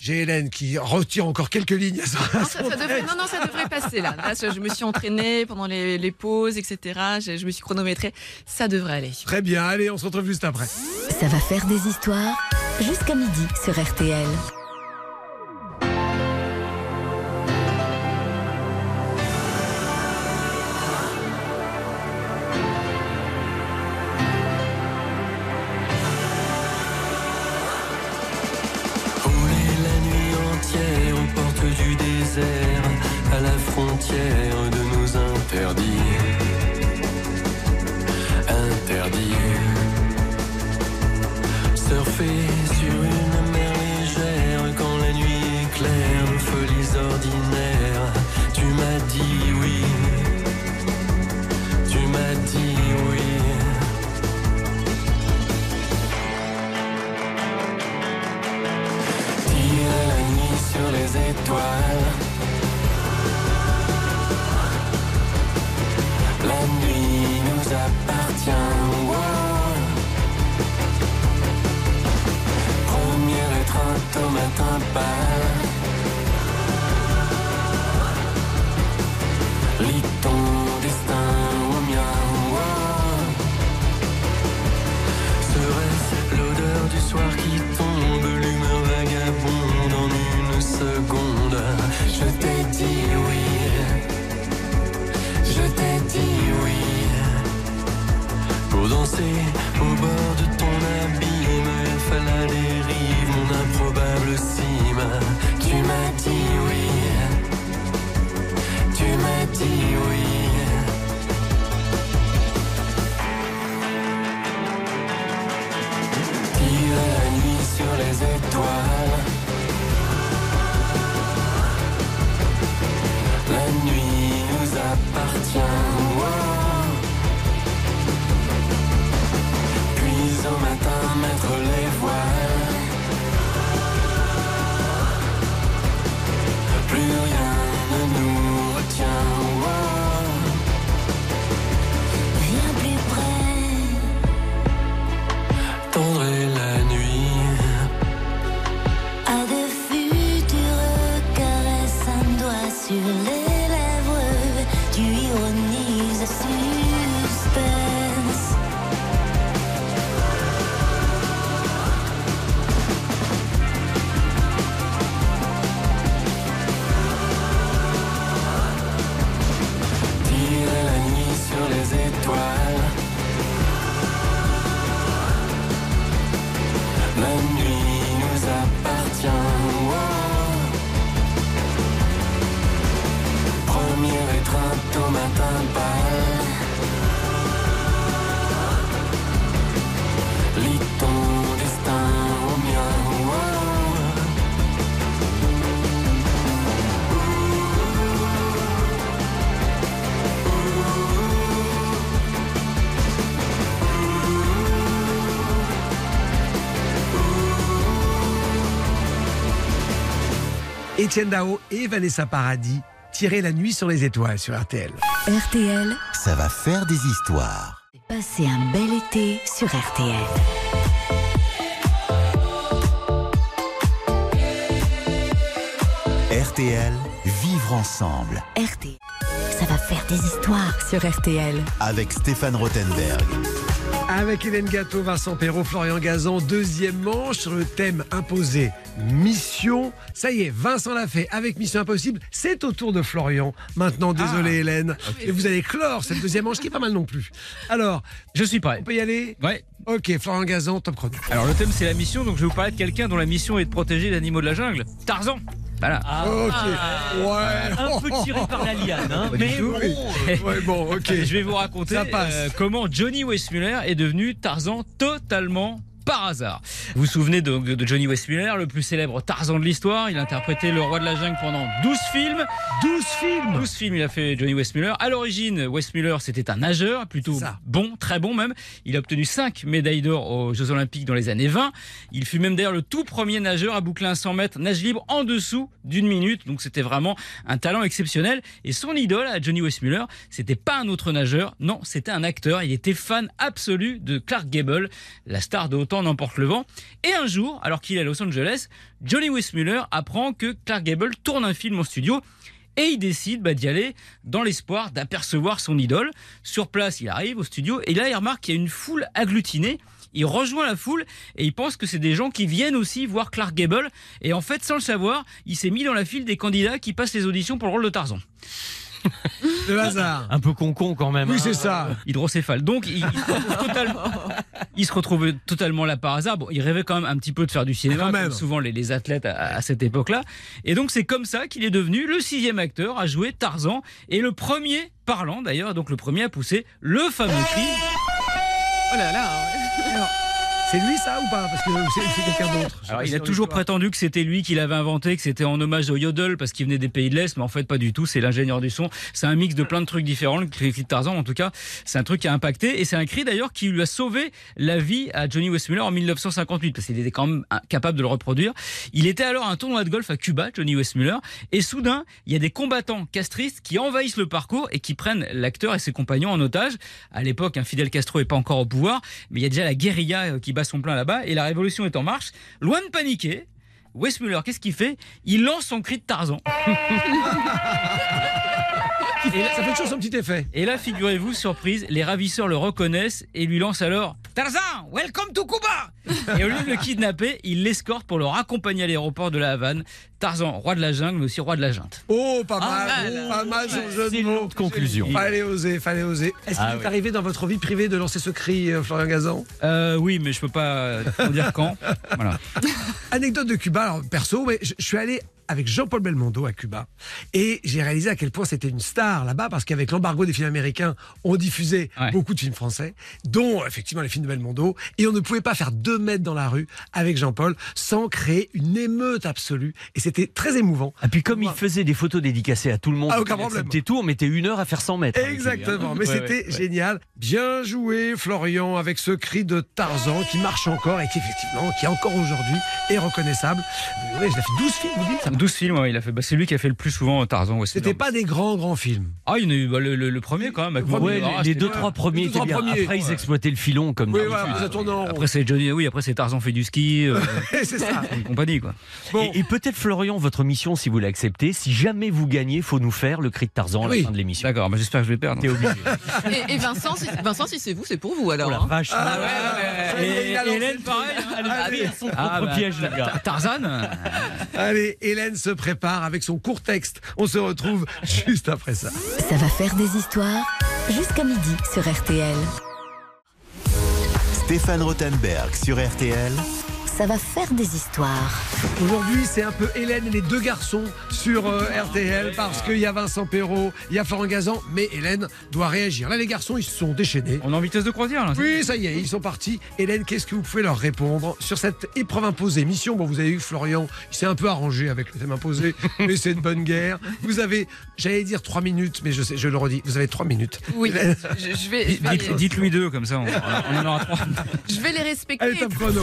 J'ai Hélène qui retire encore quelques lignes à son, à Non, son ça, ça devrait, non, non, ça devrait passer là. Là, je me suis entraînée pendant les, les pauses, etc. Je, je me suis chronométrée. Ça devrait aller. Très bien, allez, on se retrouve juste après. Ça va faire des histoires jusqu'à midi sur RTL. La nuit sur les étoiles. La nuit nous appartient. Étienne Dao et Vanessa Paradis, tirer la nuit sur les étoiles sur RTL. RTL, Ça va faire des histoires. passez un bel été sur RTL. RTL, vivre ensemble. RTL, ça va faire des histoires sur RTL. Avec Stéphane Rothenberg. Avec Hélène Gâteau, Vincent Perrault, Florian Gazan, deuxième manche sur le thème imposé Mission. Ça y est, Vincent l'a fait avec Mission Impossible. C'est au tour de Florian. Maintenant, désolé Hélène. Et vous allez clore cette deuxième manche qui est pas mal non plus. Alors, Je suis prêt. on peut y aller Ouais. Ok, Florian Gazan, top chrono. Alors le thème c'est la mission, donc je vais vous parler de quelqu'un dont la mission est de protéger les animaux de la jungle. Tarzan. Voilà. Ok, ouais. Un peu tiré par la liane, hein, <laughs> mais bon, oui. <laughs> euh, Ouais, bon, ok. Je vais vous raconter Ça passe. euh, comment Johnny Weissmuller est devenu Tarzan totalement par hasard. Vous vous souvenez de, de- Johnny Westmuller, le plus célèbre Tarzan de l'histoire? Il a interprété le roi de la jungle pendant 12 films. 12 films? 12 films, il a fait Johnny Westmuller. À l'origine, Westmuller, c'était un nageur, plutôt bon, très bon même. Il a obtenu 5 médailles d'or aux Jeux Olympiques dans les années 20. Il fut même d'ailleurs le tout premier nageur à boucler un 100 mètres nage libre en dessous d'une minute. Donc c'était vraiment un talent exceptionnel. Et son idole à Johnny Westmuller, c'était pas un autre nageur, non, c'était un acteur. Il était fan absolu de Clark Gable, la star de Autant n'emporte le vent. Et un jour, alors qu'il est à Los Angeles, Johnny Westmuller apprend que Clark Gable tourne un film en studio. Et il décide bah, d'y aller dans l'espoir d'apercevoir son idole. Sur place, il arrive au studio et là, il remarque qu'il y a une foule agglutinée. Il rejoint la foule et il pense que c'est des gens qui viennent aussi voir Clark Gable. Et en fait, sans le savoir, il s'est mis dans la file des candidats qui passent les auditions pour le rôle de Tarzan. <laughs> Le hasard. Un peu con-con quand même. Oui, hein. c'est ça. Hydrocéphale. Donc, il, il se retrouve <laughs> totalement, il se retrouve totalement là par hasard. Bon, il rêvait quand même un petit peu de faire du cinéma, Quand même. comme souvent les, les athlètes à, à cette époque-là. Et donc, c'est comme ça qu'il est devenu le sixième acteur à jouer Tarzan et le premier parlant d'ailleurs, donc le premier à pousser le fameux cri. Oh là là. C'est lui ça ou pas Parce que c'est quelqu'un d'autre. Alors, il a toujours prétendu que c'était lui qui l'avait inventé, que c'était en hommage au yodel parce qu'il venait des pays de l'Est, mais en fait pas du tout. C'est l'ingénieur du son. C'est un mix de plein de trucs différents. Le cri de Tarzan, en tout cas, c'est un truc qui a impacté et c'est un cri d'ailleurs qui lui a sauvé la vie à Johnny Westmuller en 1958 parce qu'il était quand même capable de le reproduire. Il était alors à un tournoi de golf à Cuba, Johnny Westmuller, et soudain il y a des combattants castristes qui envahissent le parcours et qui prennent l'acteur et ses compagnons en otage. À l'époque, un Fidel Castro est pas encore au pouvoir, mais il y a déjà la guérilla euh, qui bat son plein là-bas et la révolution est en marche. Loin de paniquer, Westmuller, qu'est-ce qu'il fait? Il lance son cri de Tarzan. <laughs> Et là, Ça fait toujours son petit effet. et là, figurez-vous, surprise, les ravisseurs le reconnaissent et lui lancent alors Tarzan, welcome to Cuba Et au lieu de le kidnapper, ils l'escortent pour le raccompagner à l'aéroport de la Havane. Tarzan, roi de la jungle, mais aussi roi de la junte. Oh, pas mal, Ah, oh, là, pas mal son jeu de C'est une mots. conclusion. Fallait oser, fallait oser. Est-ce Ah qu'il est oui. arrivé dans votre vie privée de lancer ce cri, euh, Florian Gazan? Euh, oui, mais je peux pas en dire quand. Voilà. Anecdote de Cuba, alors perso, mais je, je suis allé avec Jean-Paul Belmondo à Cuba et j'ai réalisé à quel point c'était une star là-bas parce qu'avec l'embargo des films américains, on diffusait Ouais. beaucoup de films français, dont effectivement les films de Belmondo, et on ne pouvait pas faire deux mètres dans la rue avec Jean-Paul sans créer une émeute absolue et c'était très émouvant. Et puis comme il faisait des photos dédicacées à tout le monde, Ah, aucun problème. tout, on mettait une heure à faire 100 mètres. lui, hein. Exactement, mais Ouais, c'était génial. Bien joué, Florian, avec ce cri de Tarzan qui marche encore et qui, effectivement, qui encore aujourd'hui est reconnaissable. Oui, il a fait 12 films, vous dites? 12 films, ouais, il a fait. bah, c'est lui qui a fait le plus souvent Tarzan. Ouais, C'était pas des grands, grands films. Ah, il y en a eu bah, le, le- le premier quand même. avec Le Ouais, Maurice Barra, les, les c'était deux, bien. trois premiers Les deux, trois bien. premiers, Après, ils exploitaient le filon comme Oui, d'habitude. voilà, ça tourne en rond. Après c'est Johnny, oui, après c'est Tarzan fait du ski, euh, <laughs> c'est ça. et compagnie quoi. Bon. Et, et peut-être Florian, votre mission, si vous l'acceptez, si jamais vous gagnez, faut nous faire le cri de Tarzan à Oui. la fin de l'émission. D'accord, bah, j'espère que je vais perdre. T'es obligé. <laughs> Et, et Vincent, si, Vincent, si c'est vous, c'est pour vous alors. Oh la hein. vache. Ah, Hélène, pareil, truc. hein, elle a pris son propre Ah, bah, piège, Tarzan euh, Allez, Hélène se prépare avec son court texte. On se retrouve <laughs> juste après ça. Ça va faire des histoires jusqu'à midi sur RTL. Stéphane Rothenberg sur RTL. Ça va faire des histoires. Aujourd'hui, c'est un peu Hélène et les deux garçons sur euh, RTL parce qu'il y a Vincent Perrault, il y a Florent Gazan, mais Hélène doit réagir. Là, les garçons, ils se sont déchaînés. On est en vitesse de croisière là. Oui, ça y est, ils sont partis. Hélène, qu'est-ce que vous pouvez leur répondre sur cette épreuve imposée? Mission, bon, vous avez que Florian, il s'est un peu arrangé avec le thème imposé, <laughs> mais c'est une bonne guerre. Vous avez, j'allais dire trois minutes, mais je, sais, je le redis, vous avez trois minutes. Oui, je, je vais, dites- Dites-lui deux comme ça, on, on en aura trois. je vais les respecter. Allez, top chrono.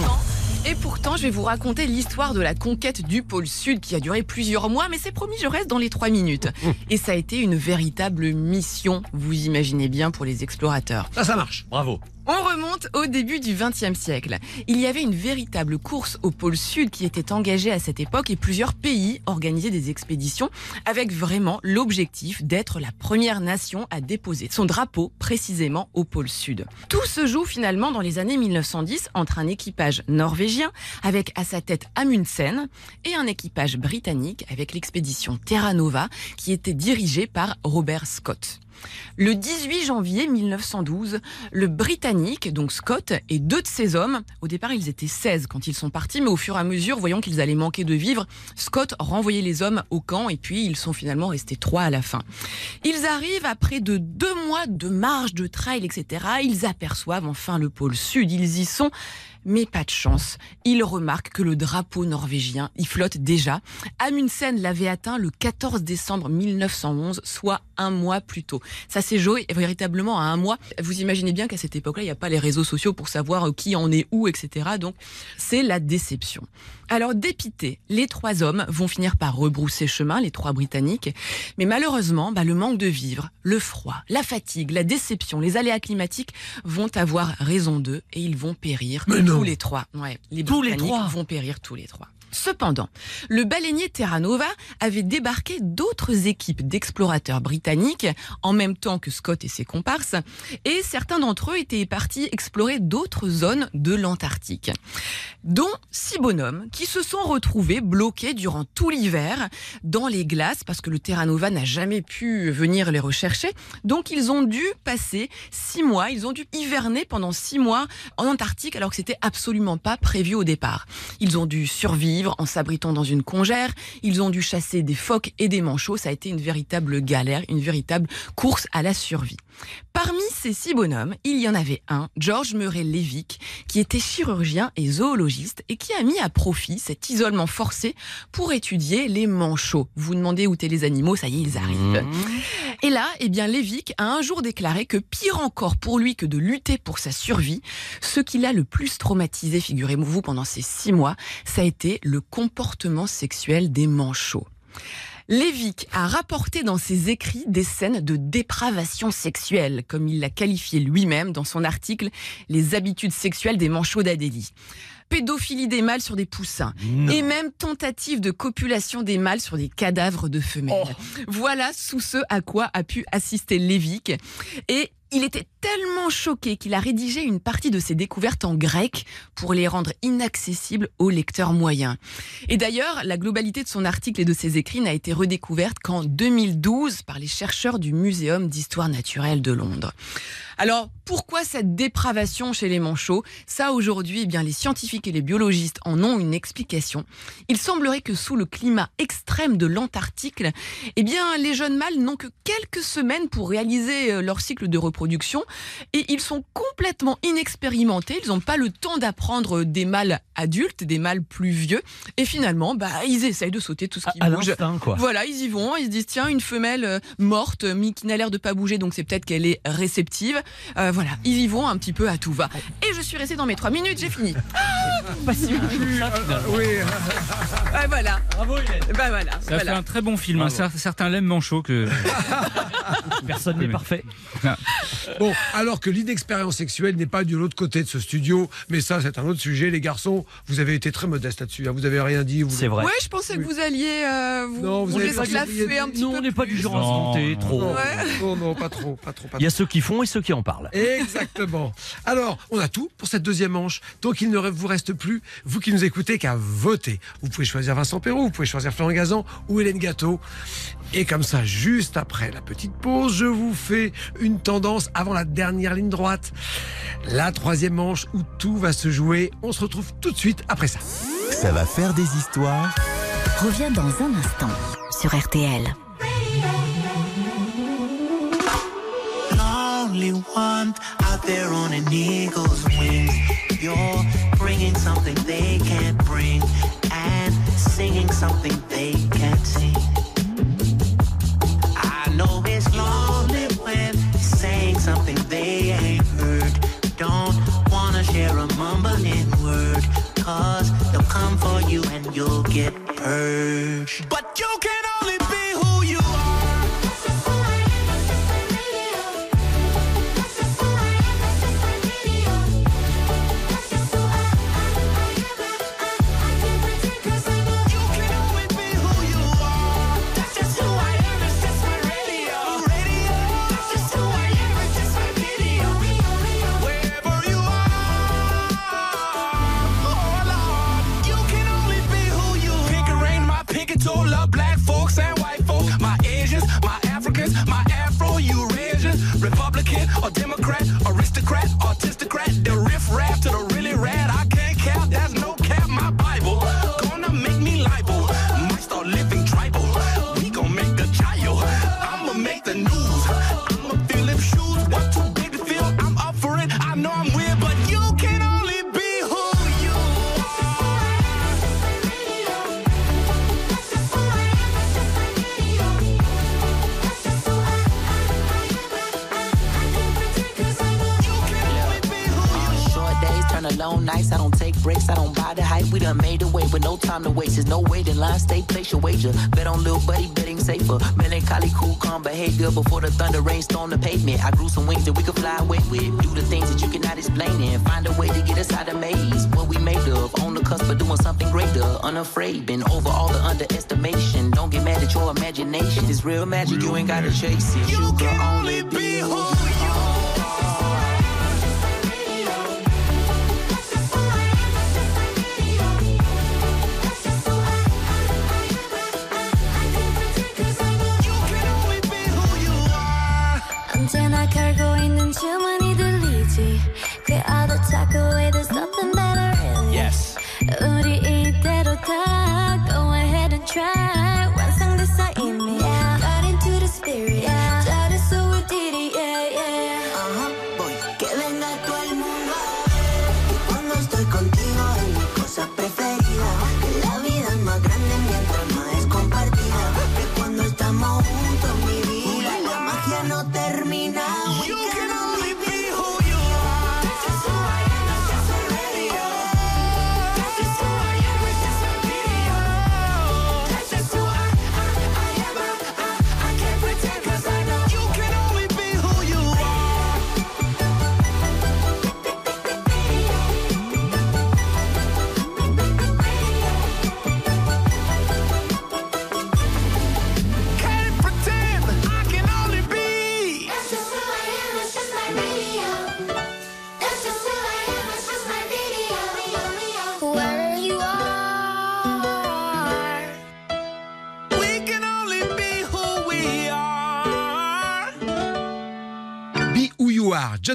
et pourtant, je vais vous raconter l'histoire de la conquête du pôle Sud qui a duré plusieurs mois, mais c'est promis, je reste dans les trois minutes. Et ça a été une véritable mission, vous imaginez bien, pour les explorateurs. ça, ça marche. Bravo. On remonte au début du XXe siècle. Il y avait une véritable course au pôle Sud qui était engagée à cette époque et plusieurs pays organisaient des expéditions avec vraiment l'objectif d'être la première nation à déposer son drapeau précisément au pôle Sud. Tout se joue finalement dans les années 1910 entre un équipage norvégien avec à sa tête Amundsen et un équipage britannique avec l'expédition Terra Nova qui était dirigée par Robert Scott. Le 18 janvier 1912, le Britannique, donc Scott, et deux de ses hommes, au départ ils étaient 16 quand ils sont partis, mais au fur et à mesure, voyant qu'ils allaient manquer de vivre, Scott renvoyait les hommes au camp et puis ils sont finalement restés trois à la fin. Ils arrivent après de deux mois de marche, de trail, etc. Ils aperçoivent enfin le pôle sud, ils y sont. Mais pas de chance. Il remarque que le drapeau norvégien, il flotte déjà. Amundsen l'avait atteint le 14 décembre 1911, soit un mois plus tôt. Ça s'est joué véritablement à un mois. Vous imaginez bien qu'à cette époque-là, il n'y a pas les réseaux sociaux pour savoir qui en est où, etc. Donc, c'est la déception. Alors, dépités, les trois hommes vont finir par rebrousser chemin, les trois Britanniques. Mais malheureusement, bah, le manque de vivre, le froid, la fatigue, la déception, les aléas climatiques vont avoir raison d'eux et ils vont périr Mais non. tous les trois. Ouais, les Tous les Britanniques trois. vont périr tous les trois. Cependant, le baleinier Terra Nova avait débarqué d'autres équipes d'explorateurs britanniques en même temps que Scott et ses comparses, et certains d'entre eux étaient partis explorer d'autres zones de l'Antarctique, dont six bonhommes qui se sont retrouvés bloqués durant tout l'hiver dans les glaces parce que le Terra Nova n'a jamais pu venir les rechercher. Donc ils ont dû passer six mois, ils ont dû hiverner pendant six mois en Antarctique alors que c'était absolument pas prévu au départ. Ils ont dû survivre en s'abritant dans une congère, ils ont dû chasser des phoques et des manchots, ça a été une véritable galère, une véritable course à la survie. Parmi ces six bonhommes, il y en avait un, George Murray Levick, qui était chirurgien et zoologiste et qui a mis à profit cet isolement forcé pour étudier les manchots. Vous vous demandez où étaient les animaux, ça y est, ils arrivent. Et là, eh bien, Levick a un jour déclaré que pire encore pour lui que de lutter pour sa survie, ce qui l'a le plus traumatisé, figurez-vous, pendant ces six mois, ça a été le comportement sexuel des manchots. Levick a rapporté dans ses écrits des scènes de dépravation sexuelle, comme il l'a qualifié lui-même dans son article Les habitudes sexuelles des manchots d'Adélie. Pédophilie des mâles sur des poussins. Et même tentative de copulation des mâles sur des cadavres de femelles. Voilà sous ce à quoi a pu assister Levick. Et il était tellement choqué qu'il a rédigé une partie de ses découvertes en grec pour les rendre inaccessibles aux lecteurs moyens. Et d'ailleurs, la globalité de son article et de ses écrits n'a été redécouverte qu'en 2012 par les chercheurs du Muséum d'histoire naturelle de Londres. Alors, pourquoi cette dépravation chez les manchots? Ça, aujourd'hui, eh bien, les scientifiques et les biologistes en ont une explication. Il semblerait que sous le climat extrême de l'Antarctique, eh bien, les jeunes mâles n'ont que quelques semaines pour réaliser euh, leur cycle de reproduction et ils sont complètement inexpérimentés. Ils n'ont pas le temps d'apprendre des mâles adultes, des mâles plus vieux. Et finalement, bah, ils essayent de sauter tout ce qui À bouge. l'instinct, quoi. Voilà, ils y vont, ils se disent tiens, une femelle euh, morte, mais qui n'a l'air de pas bouger, donc c'est peut-être qu'elle est réceptive. Euh, voilà, ils y vont un petit peu à tout va. Et je suis restée dans mes trois minutes, j'ai fini. Ah, <laughs> pas si Oui, Ah, voilà. Bravo, Hélène. Bah voilà. Ça voilà. fait un très bon film. hein. Cer- Certains l'aiment manchot que. <laughs> Personne n'est parfait. <laughs> bon, alors que l'inexpérience sexuelle n'est pas de l'autre côté de ce studio, mais ça, c'est un autre sujet. Les garçons, vous avez été très modestes là-dessus. hein. Vous avez rien dit. Vous... C'est vrai. Ouais, je pensais que vous alliez euh, vous, Non, vous vous avez pas dit- un petit Nous, peu. on n'est pas du genre à se Non, non, trop. Non, Ouais. non, non, pas trop, pas trop, pas Il y a trop. ceux qui font et ceux qui en parlent. Exactement. Alors, on a tout pour cette deuxième manche. Donc, il ne vous reste plus, vous qui nous écoutez, qu'à voter. Vous pouvez choisir Vincent Perrault, vous pouvez choisir Florent Gazan ou Hélène Gâteau. Et comme ça, juste après la petite pause, je vous fais une tendance avant la dernière ligne droite. La troisième manche où tout va se jouer. On se retrouve tout de suite après ça. Ça va faire des histoires. Reviens dans un instant sur RTL. lonely one out there on an eagle's wings. You're bringing something they can't bring and singing something they can't sing. Something they ain't heard. Don't wanna share a mumbling word, cause they'll come for you and you'll get purged. But you can to no waiting line, stay, place your wager. Bet on little buddy, betting safer. Melancholy, cool, calm behavior. Before the thunder rain storm the pavement. I grew some wings that we could fly away with. Do the things that you cannot explain and find a way to get us out of maze. What we made of, on the cusp of doing something greater. Unafraid, been over all the underestimation. Don't get mad at your imagination. If it's real magic, you ain't gotta chase it. You, can only be who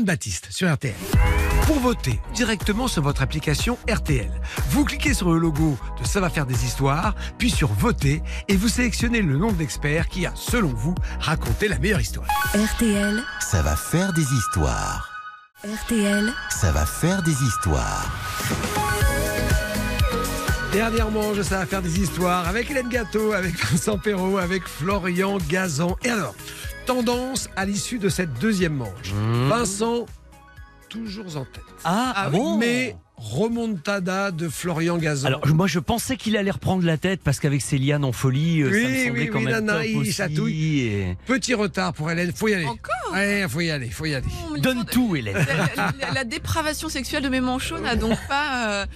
Baptiste sur RTL. Pour voter directement sur votre application RTL, vous cliquez sur le logo de Ça va faire des histoires, puis sur Voter, et vous sélectionnez le nombre d'experts qui a, selon vous, raconté la meilleure histoire. RTL, Ça va faire des histoires. RTL, Ça va faire des histoires. Dernièrement, je ça va faire des histoires avec Hélène Gâteau, avec Vincent Perrault, avec Florian Gazan. Et alors, tendance à l'issue de cette deuxième manche. Vincent, toujours en tête. Ah, Ah oui, bon Mais remontada de Florian Gazan. Alors, moi, je pensais qu'il allait reprendre la tête parce qu'avec ses lianes en folie, euh, ça Oui, me semblait oui, quand oui, même nana, il aussi, chatouille. et- Petit retard pour Hélène, faut y aller. Encore Ouais, faut y aller, faut y aller. Oh, Donne tout, Hélène. de- <laughs> la, la- la dépravation sexuelle de mes manchots n'a donc pas euh,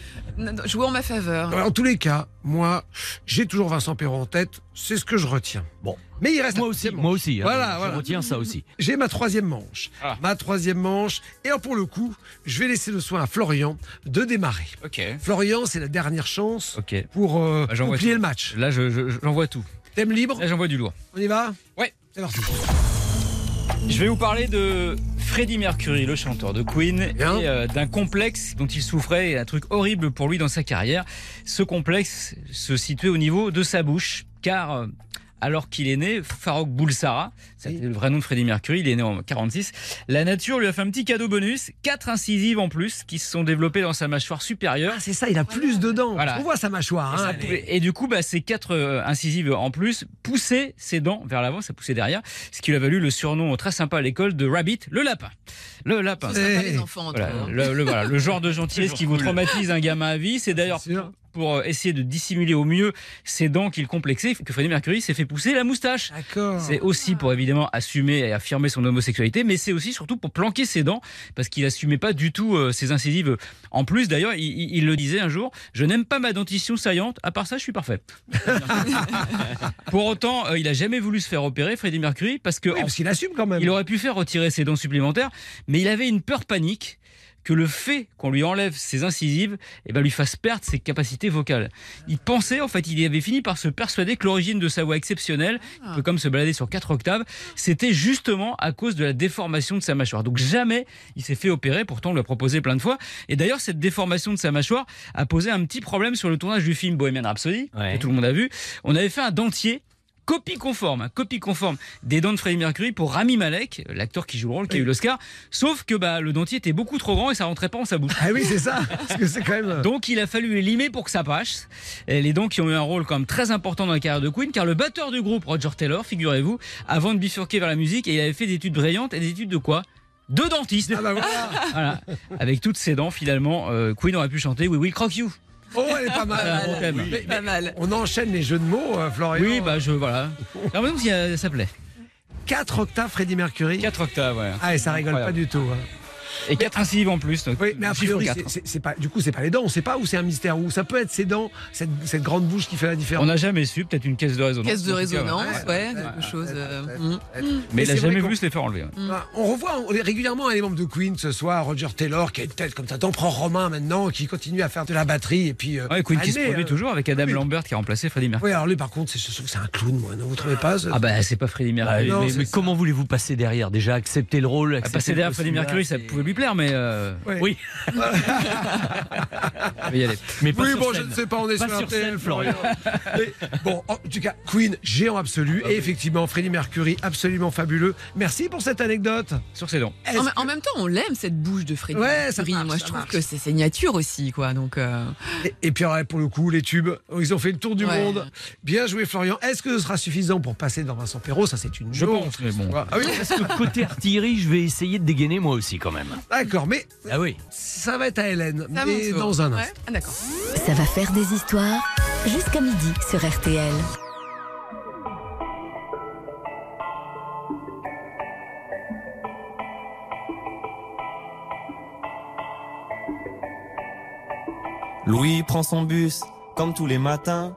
joué en ma faveur. En tous les cas, moi, j'ai toujours Vincent Perrault en tête, c'est ce que je retiens. Bon. Mais il reste Moi aussi, moi aussi. hein, Voilà, je voilà. retiens ça aussi. J'ai ma troisième manche. Ah. Ma troisième manche. Et alors, pour le coup, je vais laisser le soin à Florian de démarrer. Ok. Florian, c'est la dernière chance Ok. pour, euh, Bah, j'envoie plier tout. le match. Là, je- je- j'envoie tout. Thème libre, Là, j'envoie du lourd. on y va Ouais. C'est parti. Je vais vous parler de Freddie Mercury, le chanteur de Queen, Bien. et euh, d'un complexe dont il souffrait, et un truc horrible pour lui dans sa carrière. Ce complexe se situait au niveau de sa bouche, car euh, alors qu'il est né, Farouk Boulsara, c'était le vrai nom de Freddie Mercury, il est né en 46, la nature lui a fait un petit cadeau bonus, quatre incisives en plus qui se sont développées dans sa mâchoire supérieure. Ah, c'est ça, il a plus de dents. Voilà. On voit sa mâchoire. Et, hein, pouvait- et du coup, bah, ces quatre euh, incisives en plus poussaient ses dents vers l'avant, ça poussait derrière, ce qui lui a valu le surnom très sympa à l'école de Rabbit, le lapin. Le lapin. C'est sympa Eh, les enfants Voilà, hein. le, le- voilà, le genre de <laughs> gentillesse qui vous traumatise un gamin à vie, c'est d'ailleurs. Pour euh, essayer de dissimuler au mieux ses dents qu'il complexait que Freddie Mercury s'est fait pousser la moustache. C'est aussi pour évidemment assumer et affirmer son homosexualité, mais c'est aussi surtout pour planquer ses dents, parce qu'il assumait pas du tout euh, ses incisives. En plus, d'ailleurs, il, il- il le disait un jour je n'aime pas ma dentition saillante, à part ça, je suis parfait. <laughs> pour autant, euh, il a jamais voulu se faire opérer, Freddie Mercury, parce que Oui, en parce qu'il assume quand même. il aurait pu faire retirer ses dents supplémentaires, mais il avait une peur panique que le fait qu'on lui enlève ses incisives eh ben, lui fasse perdre ses capacités vocales. Il pensait, en fait, il avait fini par se persuader que l'origine de sa voix exceptionnelle, un peu comme se balader sur quatre octaves, c'était justement à cause de la déformation de sa mâchoire. Donc jamais il s'est fait opérer, pourtant on lui a proposé plein de fois. Et d'ailleurs, cette déformation de sa mâchoire a posé un petit problème sur le tournage du film Bohemian Rhapsody, Ouais. que tout le monde a vu. On avait fait un dentier copie conforme, hein, copie conforme des dents de Freddie Mercury pour Rami Malek, l'acteur qui joue le rôle, qui a eu l'Oscar. Sauf que bah, le dentier était beaucoup trop grand et ça rentrait pas en sa bouche. Ah oui, c'est ça. <laughs> Parce que c'est quand même. Donc il a fallu les limer pour que ça passe. Et les dents qui ont eu un rôle quand même très important dans la carrière de Queen, car le batteur du groupe, Roger Taylor, figurez-vous, avant de bifurquer vers la musique, et il avait fait des études brillantes et des études de quoi? Deux dentistes. Ah bah voilà. <laughs> Voilà. Avec toutes ses dents, finalement, euh, Queen aurait pu chanter We Will Crock You. Oh, elle est pas mal. Voilà, bon thème. Mais- Pas mal. On enchaîne les jeux de mots, euh, Florian. Oui, bah je voilà. J'ai l'impression que ça- ça plaît. 4 octaves Freddie Mercury. 4 octaves, ouais. Ah, et ça rigole Incroyable. pas du tout. hein. Et 4 incisives en plus. donc Oui, mais a priori, quatre. c'est- pas, du coup, c'est pas les dents. On sait pas où c'est un mystère. Où ça peut être ces dents, cette, cette grande bouche qui fait la différence. On n'a jamais su, peut-être une caisse de résonance. Caisse de résonance, ouais, ouais, quelque chose. euh, ouais. Mais il vrai jamais vu se les faire enlever. ouais. Ah, On revoit on- régulièrement les membres de Queen, que ce soit Roger Taylor, qui a une tête comme ça, d'emprunt romain maintenant, qui continue à faire de la batterie. Et puis, euh, Ouais, Queen qui se produit euh, toujours avec Adam oui. Lambert qui a remplacé Freddie Mercury. Oui, alors lui, par contre, c'est- je trouve que c'est un clown, moi. Ne vous trouvez pas Ah bah c'est pas Freddie Ah, Mercury. non, mais comment voulez-vous passer derrière? Déjà, accepter le rôle accepter passer derrière Freddie Mercury, ça c'est- lui plaire, mais euh. Oui, <laughs> on va y aller. mais pas Oui, sur bon, scène. je ne sais pas, on est Pas sur sur scène, Florian. Mais bon, en tout cas, Queen, géant absolu. Et effectivement, Freddie Mercury, absolument fabuleux. Merci pour cette anecdote. Sur ses dents. En, en même temps, on l'aime cette bouche de Freddie Ouais, ça Mercury. marche, Moi, je ça trouve marche. que c'est signature aussi, quoi. Donc, euh, Et, et puis alors, pour le coup, les tubes, ils ont fait le tour du Ouais. monde. Bien joué, Florian. Est-ce que ce sera suffisant pour passer dans Vincent Perrault? Ça, c'est une Je pense, mais bon. Ah oui, Parce que côté artillerie, je vais essayer de dégainer moi aussi quand même. D'accord, mais Ah oui. ça va être à Hélène. ça mais dans un instant. Ouais, ah, d'accord. Ça va faire des histoires jusqu'à midi sur RTL. Louis prend son bus, comme tous les matins.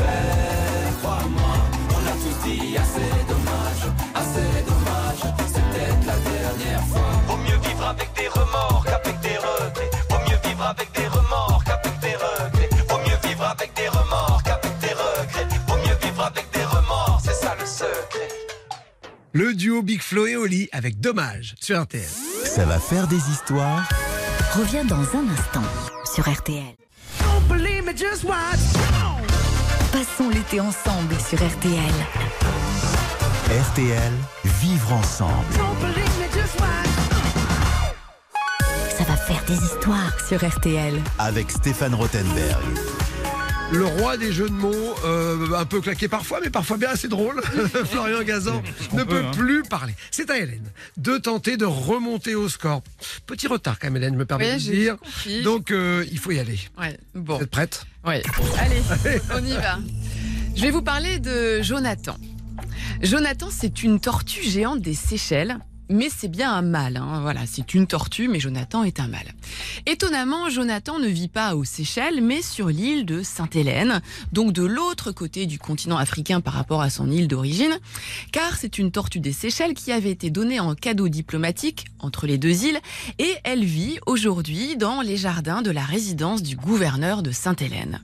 Faire, crois-moi. On a tous dit assez dommage, assez dommage. C'est peut-être la dernière fois. Vaut mieux vivre avec des remords qu'avec des regrets. Vaut mieux vivre avec des remords qu'avec des regrets. Vaut mieux vivre avec des remords qu'avec des regrets. Vaut mieux vivre avec des remords, c'est ça le secret. Le duo Big Flo et Oli avec Dommage sur RTL. Ça va faire des histoires. Reviens dans un instant sur RTL. Passons l'été ensemble sur RTL. RTL, vivre ensemble. Ça va faire des histoires sur RTL. Avec Stéphane Rothenberg. Le roi des jeux de mots, euh, un peu claqué parfois, mais parfois bien assez drôle. <laughs> Florian Gazan ne peut, peut hein. plus parler. C'est à Hélène de tenter de remonter au score. Petit retard quand même, Hélène, je me permets de dire. compris. Donc, euh, il faut y aller. Ouais, bon. Vous êtes prête? Ouais. Allez, on y va. Je vais vous parler de Jonathan. Jonathan, c'est une tortue géante des Seychelles. Mais c'est bien un mâle, hein. voilà, c'est une tortue, mais Jonathan est un mâle. Étonnamment, Jonathan ne vit pas aux Seychelles, mais sur l'île de Sainte-Hélène, donc de l'autre côté du continent africain par rapport à son île d'origine, car c'est une tortue des Seychelles qui avait été donnée en cadeau diplomatique entre les deux îles, et elle vit aujourd'hui dans les jardins de la résidence du gouverneur de Sainte-Hélène.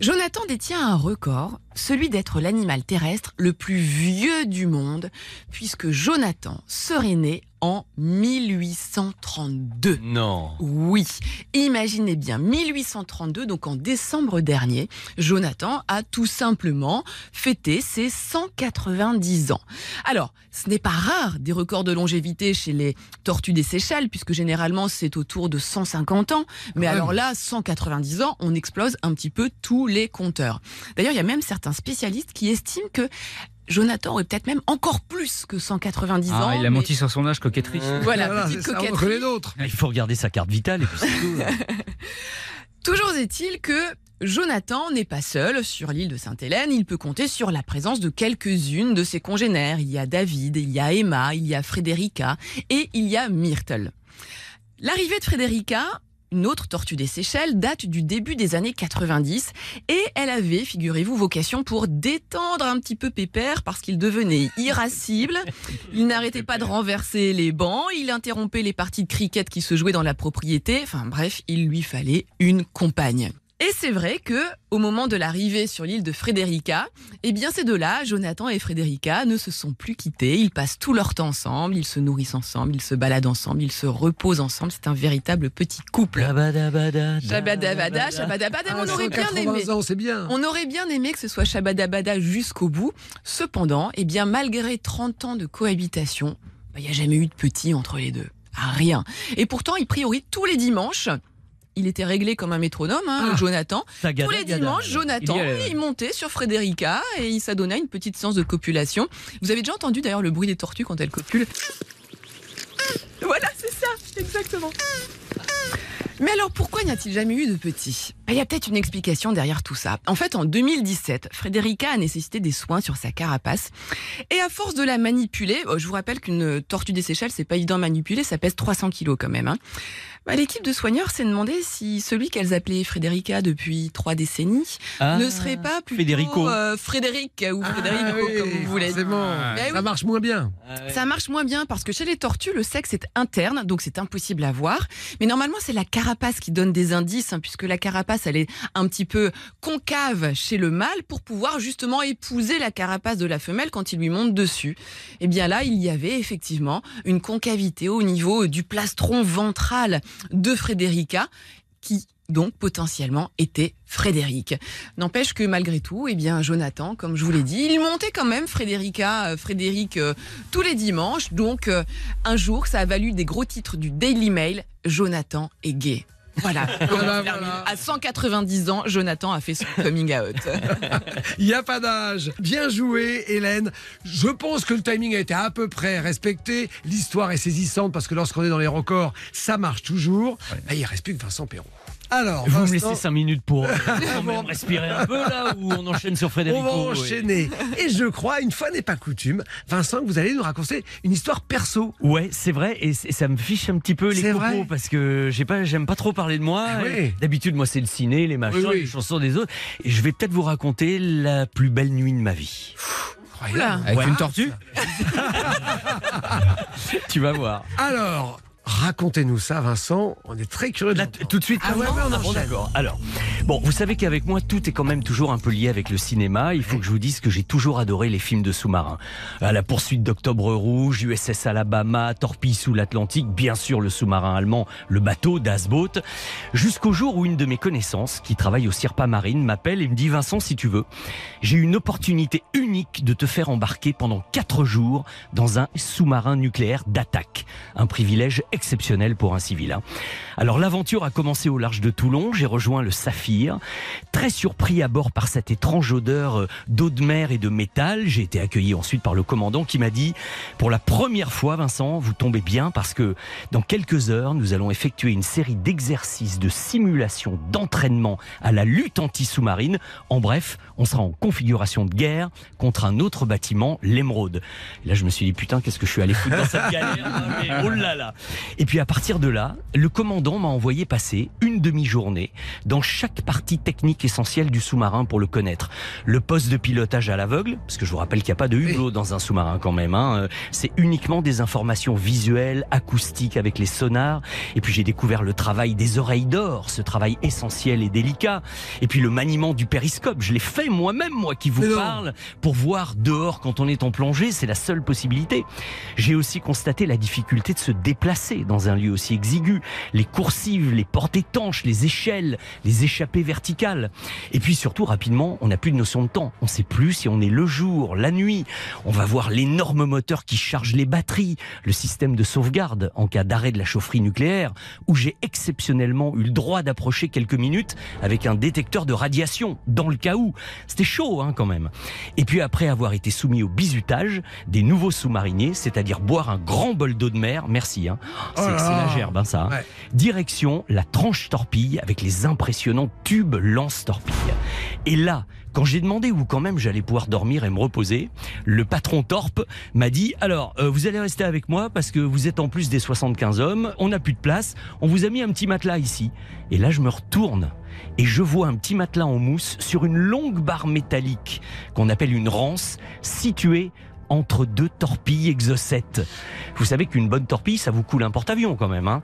Jonathan détient un record, celui d'être l'animal terrestre le plus vieux du monde, puisque Jonathan serait né en 1832. Non. Oui, imaginez bien, 1832, donc en décembre dernier, Jonathan a tout simplement fêté ses 190 ans. Alors, ce n'est pas rare des records de longévité chez les tortues des Seychelles, puisque généralement c'est autour de 150 ans. Mais alors là, 190 ans, on explose un petit peu tous les compteurs. D'ailleurs, il y a même certains spécialistes qui estiment que Jonathan aurait peut-être même encore plus que 190 ans. Ah, il a mais- menti sur son âge, coquetterie. Voilà, Voilà, petite ça, coquetterie. d'autres. Il faut regarder sa carte vitale et puis c'est tout. <laughs> Toujours est-il que Jonathan n'est pas seul sur l'île de Sainte-Hélène, il peut compter sur la présence de quelques-unes de ses congénères. Il y a David, il y a Emma, il y a Frédérica et il y a Myrtle. L'arrivée de Frédérica, une autre tortue des Seychelles, date du début des années 90 et elle avait, figurez-vous, vocation pour détendre un petit peu Pépère parce qu'il devenait irascible. <laughs> Il n'arrêtait pas de renverser les bancs, il interrompait les parties de cricket qui se jouaient dans la propriété. Enfin bref, il lui fallait une compagne. Et c'est vrai que au moment de l'arrivée sur l'île de Frédérica, eh bien ces deux-là, Jonathan et Frédérica, ne se sont plus quittés. Ils passent tout leur temps ensemble, ils se nourrissent ensemble, ils se baladent ensemble, ils se reposent ensemble. C'est un véritable petit couple. Shabadabada, Shabadabada, shabadabada, Ah, on aurait bien 180 aimé. ans, bien. On aurait bien aimé que ce soit Shabadabada jusqu'au bout. Cependant, eh bien, malgré 30 ans de cohabitation, bah, il n'y a jamais eu de petit entre les deux. Ah, rien. Et pourtant, il priorise tous les dimanches. Il était réglé comme un métronome, hein, Ah. Jonathan. Tous les dimanches, Jonathan, Il ouais. il montait sur Frédérica et il s'adonnait à une petite séance de copulation. Vous avez déjà entendu d'ailleurs le bruit des tortues quand elles copulent? Voilà, c'est ça, exactement. Mais alors pourquoi n'y a-t-il jamais eu de petits Ben, Il y a peut-être une explication derrière tout ça. En fait, en 2017, Frédérica a nécessité des soins sur sa carapace. Et à force de la manipuler, oh, je vous rappelle qu'une tortue des Seychelles, c'est pas évident à manipuler, ça pèse 300 kilos quand même. hein. Bah, L'équipe de soigneurs s'est demandé si celui qu'elles appelaient Frédérica depuis trois décennies Ah, ne serait pas plutôt Federico. euh, Frédéric ou Frédérico, Ah oui, comme vous voulez. forcément. Ben Ça oui. marche moins bien. Ça marche moins bien parce que chez les tortues, le sexe est interne, donc c'est impossible à voir. Mais normalement, c'est la carapace qui donne des indices, hein, puisque la carapace, elle est un petit peu concave chez le mâle pour pouvoir justement épouser la carapace de la femelle quand il lui monte dessus. Et bien là, il y avait effectivement une concavité au niveau du plastron ventral de Frédérica qui donc potentiellement était Frédéric. N'empêche que malgré tout, eh bien Jonathan, comme je vous l'ai dit, il montait quand même Frédérica, euh, Frédéric euh, tous les dimanches. Donc euh, un jour, ça a valu des gros titres du Daily Mail. Jonathan est gay. Voilà. <laughs> Voilà, voilà. À 190 ans, Jonathan a fait son <laughs> coming out. <laughs> Il n'y a pas d'âge. Bien joué, Hélène. Je pense que le timing a été à peu près respecté. L'histoire est saisissante parce que lorsqu'on est dans les records, ça marche toujours. Bah, il reste plus que Vincent Perron. Alors, Vous me Vincent, laissez 5 minutes pour <laughs> euh, respirer un peu là ou on enchaîne sur Frédérico on va enchaîner. Et je crois, une fois n'est pas coutume, Vincent, que vous allez nous raconter une histoire perso. Ouais, c'est vrai, et c'est- ça me fiche un petit peu les propos parce que j'ai pas, j'aime pas trop parler de moi. Ah oui. D'habitude, moi, c'est le ciné, les machins, Oui, oui. les chansons des autres. Et je vais peut-être vous raconter la plus belle nuit de ma vie. Incroyable. Avec Ouais. une tortue <laughs> Tu vas voir. Alors, Racontez-nous ça, Vincent. On est très curieux de Là, tout de suite, Ah ouais, on Ah bon, d'accord. Alors, bon, vous savez qu'avec moi, tout est quand même toujours un peu lié avec le cinéma. Il faut que je vous dise que j'ai toujours adoré les films de sous-marins. À la poursuite d'Octobre Rouge, USS Alabama, Torpille sous l'Atlantique, bien sûr le sous-marin allemand, le bateau Das Boot, jusqu'au jour où une de mes connaissances, qui travaille au CIRPA Marine, m'appelle et me dit Vincent, si tu veux, j'ai une opportunité unique de te faire embarquer pendant quatre jours dans un sous-marin nucléaire d'attaque. Un privilège exceptionnel pour un civil. hein. Alors l'aventure a commencé au large de Toulon, j'ai rejoint le Saphir. Très surpris à bord par cette étrange odeur euh, d'eau de mer et de métal, j'ai été accueilli ensuite par le commandant qui m'a dit pour la première fois Vincent, vous tombez bien parce que dans quelques heures, nous allons effectuer une série d'exercices de simulation d'entraînement à la lutte anti-sous-marine. En bref, on sera en configuration de guerre contre un autre bâtiment, l'Émeraude. Là, je me suis dit putain, qu'est-ce que je suis allé foutre dans cette galère hein, Oh là là Et puis à partir de là, le commandant m'a envoyé passer une demi-journée dans chaque partie technique essentielle du sous-marin pour le connaître. Le poste de pilotage à l'aveugle, parce que je vous rappelle qu'il n'y a pas de hublot dans un sous-marin quand même. hein, euh, C'est uniquement des informations visuelles, acoustiques avec les sonars. Et puis j'ai découvert le travail des oreilles d'or, ce travail essentiel et délicat. Et puis le maniement du périscope, je l'ai fait moi-même, moi qui vous parle, pour voir dehors quand on est en plongée, c'est la seule possibilité. J'ai aussi constaté la difficulté de se déplacer dans un lieu aussi exigu. Les coursives, les portes étanches, les échelles, les échappées verticales. Et puis surtout, rapidement, on n'a plus de notion de temps. On ne sait plus si on est le jour, la nuit. On va voir l'énorme moteur qui charge les batteries, le système de sauvegarde en cas d'arrêt de la chaufferie nucléaire, où j'ai exceptionnellement eu le droit d'approcher quelques minutes avec un détecteur de radiation, dans le cas où. C'était chaud, hein, quand même. Et puis après avoir été soumis au bizutage des nouveaux sous-mariniers, c'est-à-dire boire un grand bol d'eau de mer, merci, hein. C'est Oh c'est la gerbe, hein, ça. hein. Ouais. Direction la tranche torpille avec les impressionnants tubes lance-torpille. Et là, quand j'ai demandé où quand même j'allais pouvoir dormir et me reposer, le patron Torp m'a dit alors euh, vous allez rester avec moi parce que vous êtes en plus des 75 hommes, on n'a plus de place, on vous a mis un petit matelas ici. Et là je me retourne et je vois un petit matelas en mousse sur une longue barre métallique qu'on appelle une rance située entre deux torpilles exocètes. Vous savez qu'une bonne torpille, ça vous coule un porte-avions quand même. Hein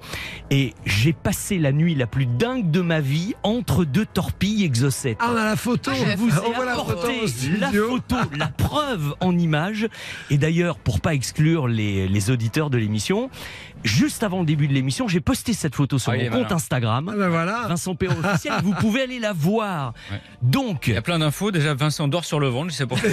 et j'ai passé la nuit la plus dingue de ma vie entre deux torpilles exocètes. Ah, on a la photo. Je vous On ai voit la photo apporté la photo, la preuve en image. Et d'ailleurs, pour pas exclure les, les auditeurs de l'émission, juste avant le début de l'émission, j'ai posté cette photo sur Ah, mon compte malin. Instagram. Ah ben voilà. Vincent Perrault officiel, vous <laughs> pouvez aller la voir. Ouais. Donc, Il y a plein d'infos. Déjà, Vincent dort sur le ventre. Je sais pas pourquoi.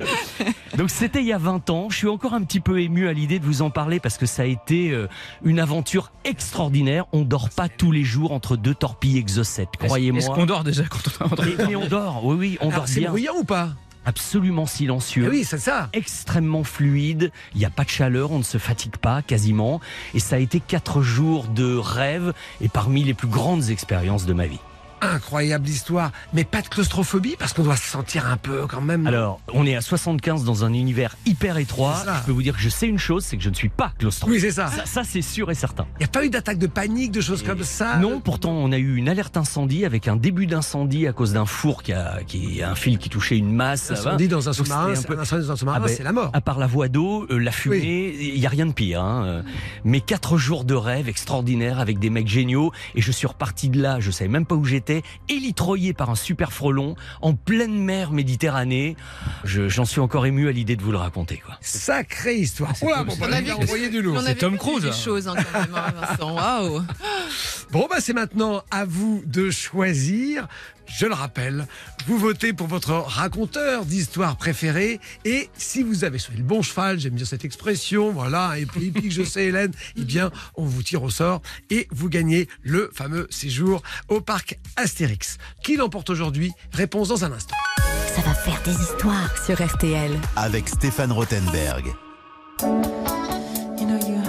<laughs> Donc c'était il y a 20 ans. Je suis encore un petit peu ému à l'idée de vous en parler parce que ça a été euh, une aventure extraordinaire. On dort pas tous les jours entre deux torpilles exocètes, croyez-moi. Est-ce qu'on dort déjà quand on est en train de- Mais, mais on dort, oui, oui, on Alors, dort c'est bien. bruyant ou pas? Absolument silencieux. Ah Oui, c'est ça. Extrêmement fluide, il n'y a pas de chaleur, on ne se fatigue pas quasiment. Et ça a été quatre jours de rêve et parmi les plus grandes expériences de ma vie. Incroyable histoire. Mais pas de claustrophobie parce qu'on doit se sentir un peu quand même. Alors, on est à 75 dans un univers hyper étroit. Je peux vous dire que je sais une chose, c'est que je ne suis pas claustrophobe. Oui, c'est ça. Ça, ça, c'est sûr et certain. Il n'y a pas eu d'attaque de panique, de choses comme ça? Non, pourtant on a eu une alerte incendie avec un début d'incendie à cause d'un four qui a, qui un fil qui touchait une masse. Incendie dans un sous-marin, c'était c'est un incendie dans un sous-marin, Ah ben, c'est la mort. À part la voie d'eau, euh, la fumée, il y a rien de pire. Hein. euh. Mais quatre jours de rêve extraordinaires avec des mecs géniaux et je suis reparti de là. Je savais même pas où j'étais, élitreillé par un super frelon en pleine mer Méditerranée. Je- J'en suis encore ému à l'idée de vous le raconter. Quoi. Sacrée histoire. Oula, bon, bah, On là, envoyé du lourd. Avait Tom Cruise, des hein. choses hein, quand même, hein, Vincent. Waouh. Bon, bah, c'est maintenant à vous de choisir. Je le rappelle, vous votez pour votre raconteur d'histoire préféré. Et si vous avez choisi le bon cheval, j'aime bien cette expression, voilà, et puis, je sais, Hélène, eh bien, on vous tire au sort et vous gagnez le fameux séjour au parc Astérix. Qui l'emporte aujourd'hui? Réponse dans un instant. Ça va faire des histoires sur RTL. Avec Stéphane Rothenberg. You know, you,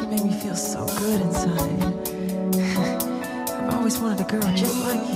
you make me feel so good inside. <laughs> I've always wanted a girl just like you.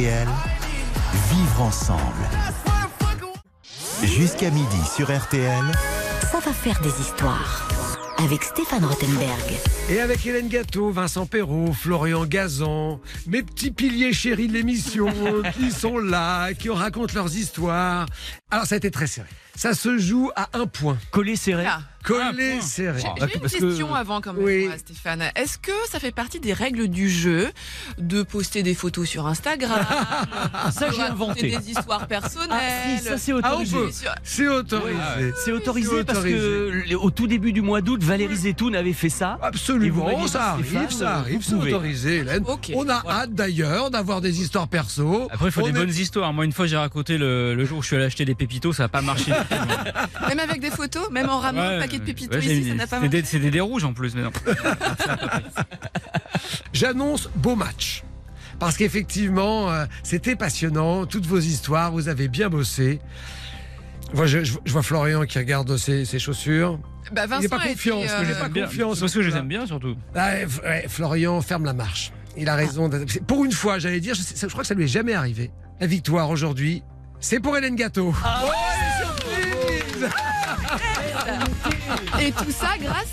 RTL. Vivre ensemble. Jusqu'à midi sur RTL, Ça va faire des histoires. Avec Stéphane Rothenberg. Et avec Hélène Gâteau, Vincent Perrault, Florian Gazan, mes petits piliers chéris de l'émission <laughs> qui sont là, qui racontent leurs histoires. Alors ça a été très serré. Ça se joue à un point. Collé serré. Collé point. serré. J'ai j'ai une Parce que- question avant quand même, Oui. moi, Stéphane. Est-ce que ça fait partie des règles du jeu de poster des photos sur Instagram <laughs> Ça, j'ai inventé. des histoires personnelles Ah, si, ça, c'est Ah, on autorisé. C'est autorisé. C'est autorisé C'est parce que au tout début du mois d'août, Valérie Zetoun avait fait ça. Absolument, ça arrive, Stéphane, ça arrive, vous c'est autorisé, Hélène. On a hâte d'ailleurs d'avoir des histoires perso. Après, il faut On des est- bonnes histoires. Moi, une fois, j'ai raconté le, le jour où je suis allé acheter des pépitos, ça n'a pas marché. <laughs> Même avec des photos, même en ramenant Ouais, paquet de pépitos ouais, j'ai ici, mis- ça n'a pas c'est des- des, rouges en plus, mais non. <laughs> J'annonce beau match. Parce qu'effectivement, euh, c'était passionnant, toutes vos histoires, vous avez bien bossé. Moi, je, je- je vois Florian qui regarde ses, ses chaussures. Bah, Il n'est pas Vincent confiant, été, parce que j'ai euh, pas Bien. confiance. Parce que je les aime bien, surtout. Ah, ouais, Florian ferme la marche. Il a raison. de- c'est- Pour une fois, j'allais dire, je, crois que ça lui est jamais arrivé. La victoire aujourd'hui, c'est pour Hélène Gâteau. Ah Ouais, Et tout ça grâce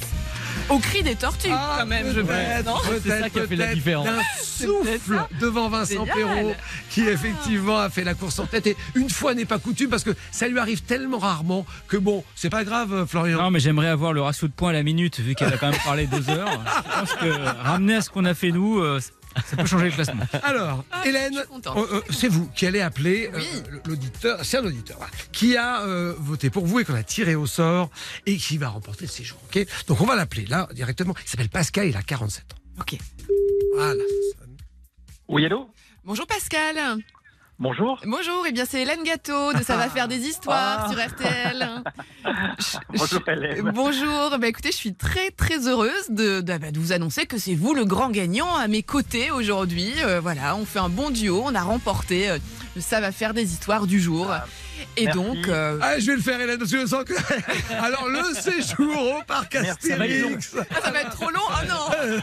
au cri des tortues, Ah, quand même, je pense. C'est ça qui a fait la différence. d'un souffle devant Vincent. Perrault, qui effectivement a fait la course en tête. Et une fois n'est pas coutume, parce que ça lui arrive tellement rarement que bon, c'est pas grave, euh, Florian. Non, mais j'aimerais avoir le ratio de points à la minute, vu qu'elle a quand même parlé deux heures. Je pense que ramener à ce qu'on a fait nous, euh, ça peut changer le classement. <laughs> Alors, Ah, Hélène, euh, euh, c'est vous qui allez appeler euh, Oui. l'auditeur, c'est un auditeur, voilà, qui a euh, voté pour vous et qu'on a tiré au sort et qui va remporter le séjour. ok? Donc on va l'appeler là directement. Il s'appelle Pascal, il a 47 ans. Ok. Voilà. Oui, allô? Bonjour Pascal. Bonjour. Bonjour, et bien c'est Hélène Gâteau de Ça va faire des histoires Ah. sur RTL. <laughs> Bonjour, Hélène. Bonjour, bah écoutez, je suis très très heureuse de, de, bah, de vous annoncer que c'est vous le grand gagnant à mes côtés aujourd'hui. Euh, voilà, on fait un bon duo, on a remporté euh, le Ça va faire des histoires du jour. Et merci. donc, euh, Ah, je vais le faire, Hélène, parce que je sens que. <laughs> Alors, le séjour au parc Astérix. ah, ça va être trop long. Oh non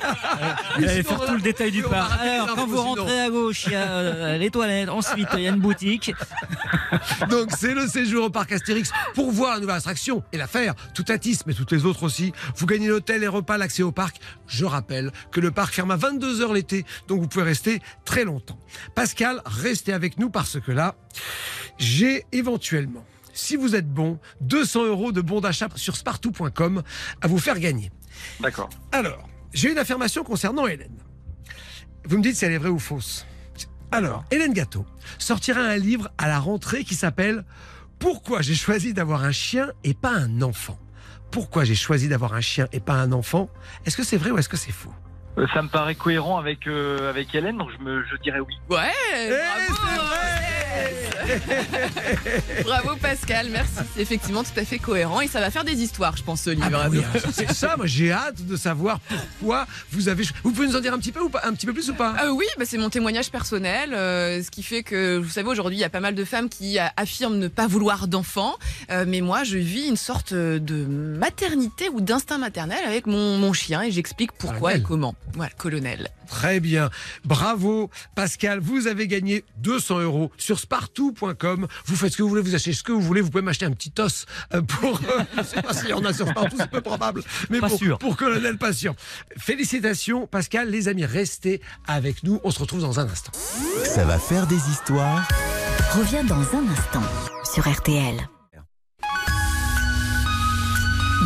Elle allait faire tout le détail du parc. Alors, quand vous sinon. rentrez à gauche, il y a euh, les toilettes. Ensuite, il y a une boutique. <laughs> Donc, c'est le séjour au parc Astérix pour voir la nouvelle attraction et la faire. Tout à Tis, mais toutes les autres aussi. Vous gagnez l'hôtel, les repas, l'accès au parc. Je rappelle que le parc ferme à 22h l'été, donc vous pouvez rester très longtemps. Pascal, restez avec nous parce que là, j'ai éventuellement, si vous êtes bon, 200 euros de bons d'achat sur spartou.com à vous faire gagner. D'accord. Alors, j'ai une affirmation concernant Hélène. Vous me dites si elle est vraie ou fausse. Alors, Hélène Gâteau sortira un livre à la rentrée qui s'appelle Pourquoi j'ai choisi d'avoir un chien et pas un enfant? Pourquoi j'ai choisi d'avoir un chien et pas un enfant? Est-ce que c'est vrai ou est-ce que c'est faux? Euh, Ça me paraît cohérent avec, euh, avec Hélène, donc je, me, je dirais oui. Ouais, Eh, <laughs> Bravo Pascal, merci. C'est effectivement tout à fait cohérent et ça va faire des histoires, je pense, ce livre. Ah bah oui, alors, <laughs> c'est ça, moi j'ai hâte de savoir pourquoi vous avez... Vous pouvez nous en dire un petit peu ou pas, un petit peu plus ou pas? Euh, oui, bah, c'est mon témoignage personnel, euh, ce qui fait que, vous savez, aujourd'hui, il y a pas mal de femmes qui affirment ne pas vouloir d'enfants, euh, mais moi, je vis une sorte de maternité ou d'instinct maternel avec mon, mon chien et j'explique pourquoi Colonel. et comment. Voilà, colonel. Très bien. Bravo, Pascal. Vous avez gagné 200 euros sur spartou.com. Vous faites ce que vous voulez, vous achetez ce que vous voulez. Vous pouvez m'acheter un petit os euh, pour. euh, <laughs> je sais pas s'il y en a sur Spartou, c'est peu probable. Mais Pas pour, sûr. pour Colonel Patient. Félicitations, Pascal. Les amis, restez avec nous. On se retrouve dans un instant. ça va faire des histoires. Revient dans un instant sur RTL.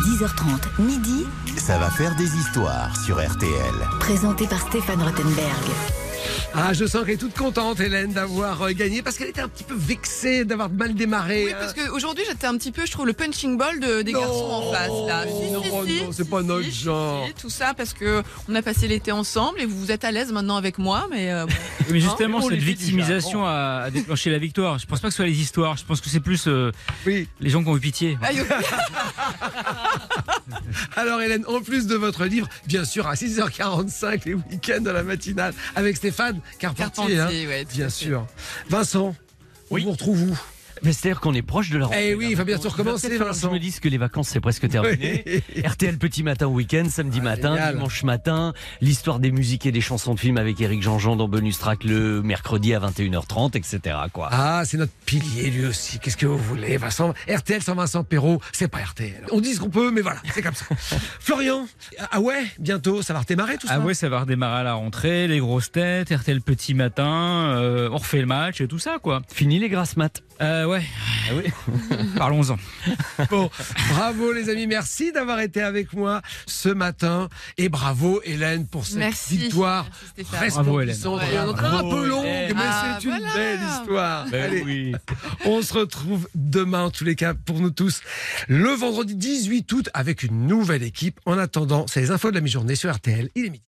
10h30 midi, Ça va faire des histoires sur RTL. présenté par Stéphane Rothenberg. Ah, je sens qu'elle est toute contente, Hélène, d'avoir euh, gagné parce qu'elle était un petit peu vexée d'avoir mal démarré. Oui, parce qu'aujourd'hui, j'étais un petit peu, je trouve, le punching ball de- des Non. garçons en face, là. Si, Non, si, non, si, c'est si, pas notre si, genre. si, Tout ça parce que on a passé l'été ensemble et vous êtes à l'aise maintenant avec moi, mais euh, bon. <laughs> Mais justement, on cette victimisation a, a déclenché la victoire. Je pense pas que ce soit les histoires. Je pense que c'est plus euh, Oui. les gens qui ont eu pitié. <laughs> Alors Hélène, en plus de votre livre, bien sûr à 6h45 les week-ends de la matinale avec Stéphane Carpentier. Carpentier, hein. ouais, bien sûr. Vincent, Oui. on vous retrouve où? Mais c'est-à-dire qu'on est proche de la rentrée. Eh oui, il va bientôt recommencer, Vincent. Je me dis que les vacances c'est presque terminé. RTL petit matin week-end, samedi matin, Ah, génial. dimanche matin, l'histoire des musiques et des chansons de films avec Eric Jean-Jean dans Bonus Track le mercredi à 21h30, etc. Quoi. Ah, c'est notre pilier lui aussi. Qu'est-ce que vous voulez, Vincent? RTL sans Vincent Perrault, c'est pas RTL. On dit ce qu'on peut, mais voilà, c'est comme ça. <laughs> Florian, ah ouais, bientôt, ça va redémarrer tout ça? Ah ouais, ça va redémarrer à la rentrée, les grosses têtes, RTL petit matin, euh, on refait le match et tout ça quoi. Fini les grasses maths. Euh, ouais. Ah oui. <laughs> Parlons-en. Bon, bravo les amis, merci d'avoir été avec moi ce matin. Et bravo Hélène pour cette Merci. victoire Merci, Stéphane. Bravo, Hélène. resplendissante. Ouais, un bravo, peu long, Hélène. mais Ah, c'est une voilà. belle histoire. Ben Allez, oui. on se retrouve demain, en tous les cas, pour nous tous, le vendredi 18 août avec une nouvelle équipe. En attendant, c'est les infos de la mi-journée sur RTL. Il est midi.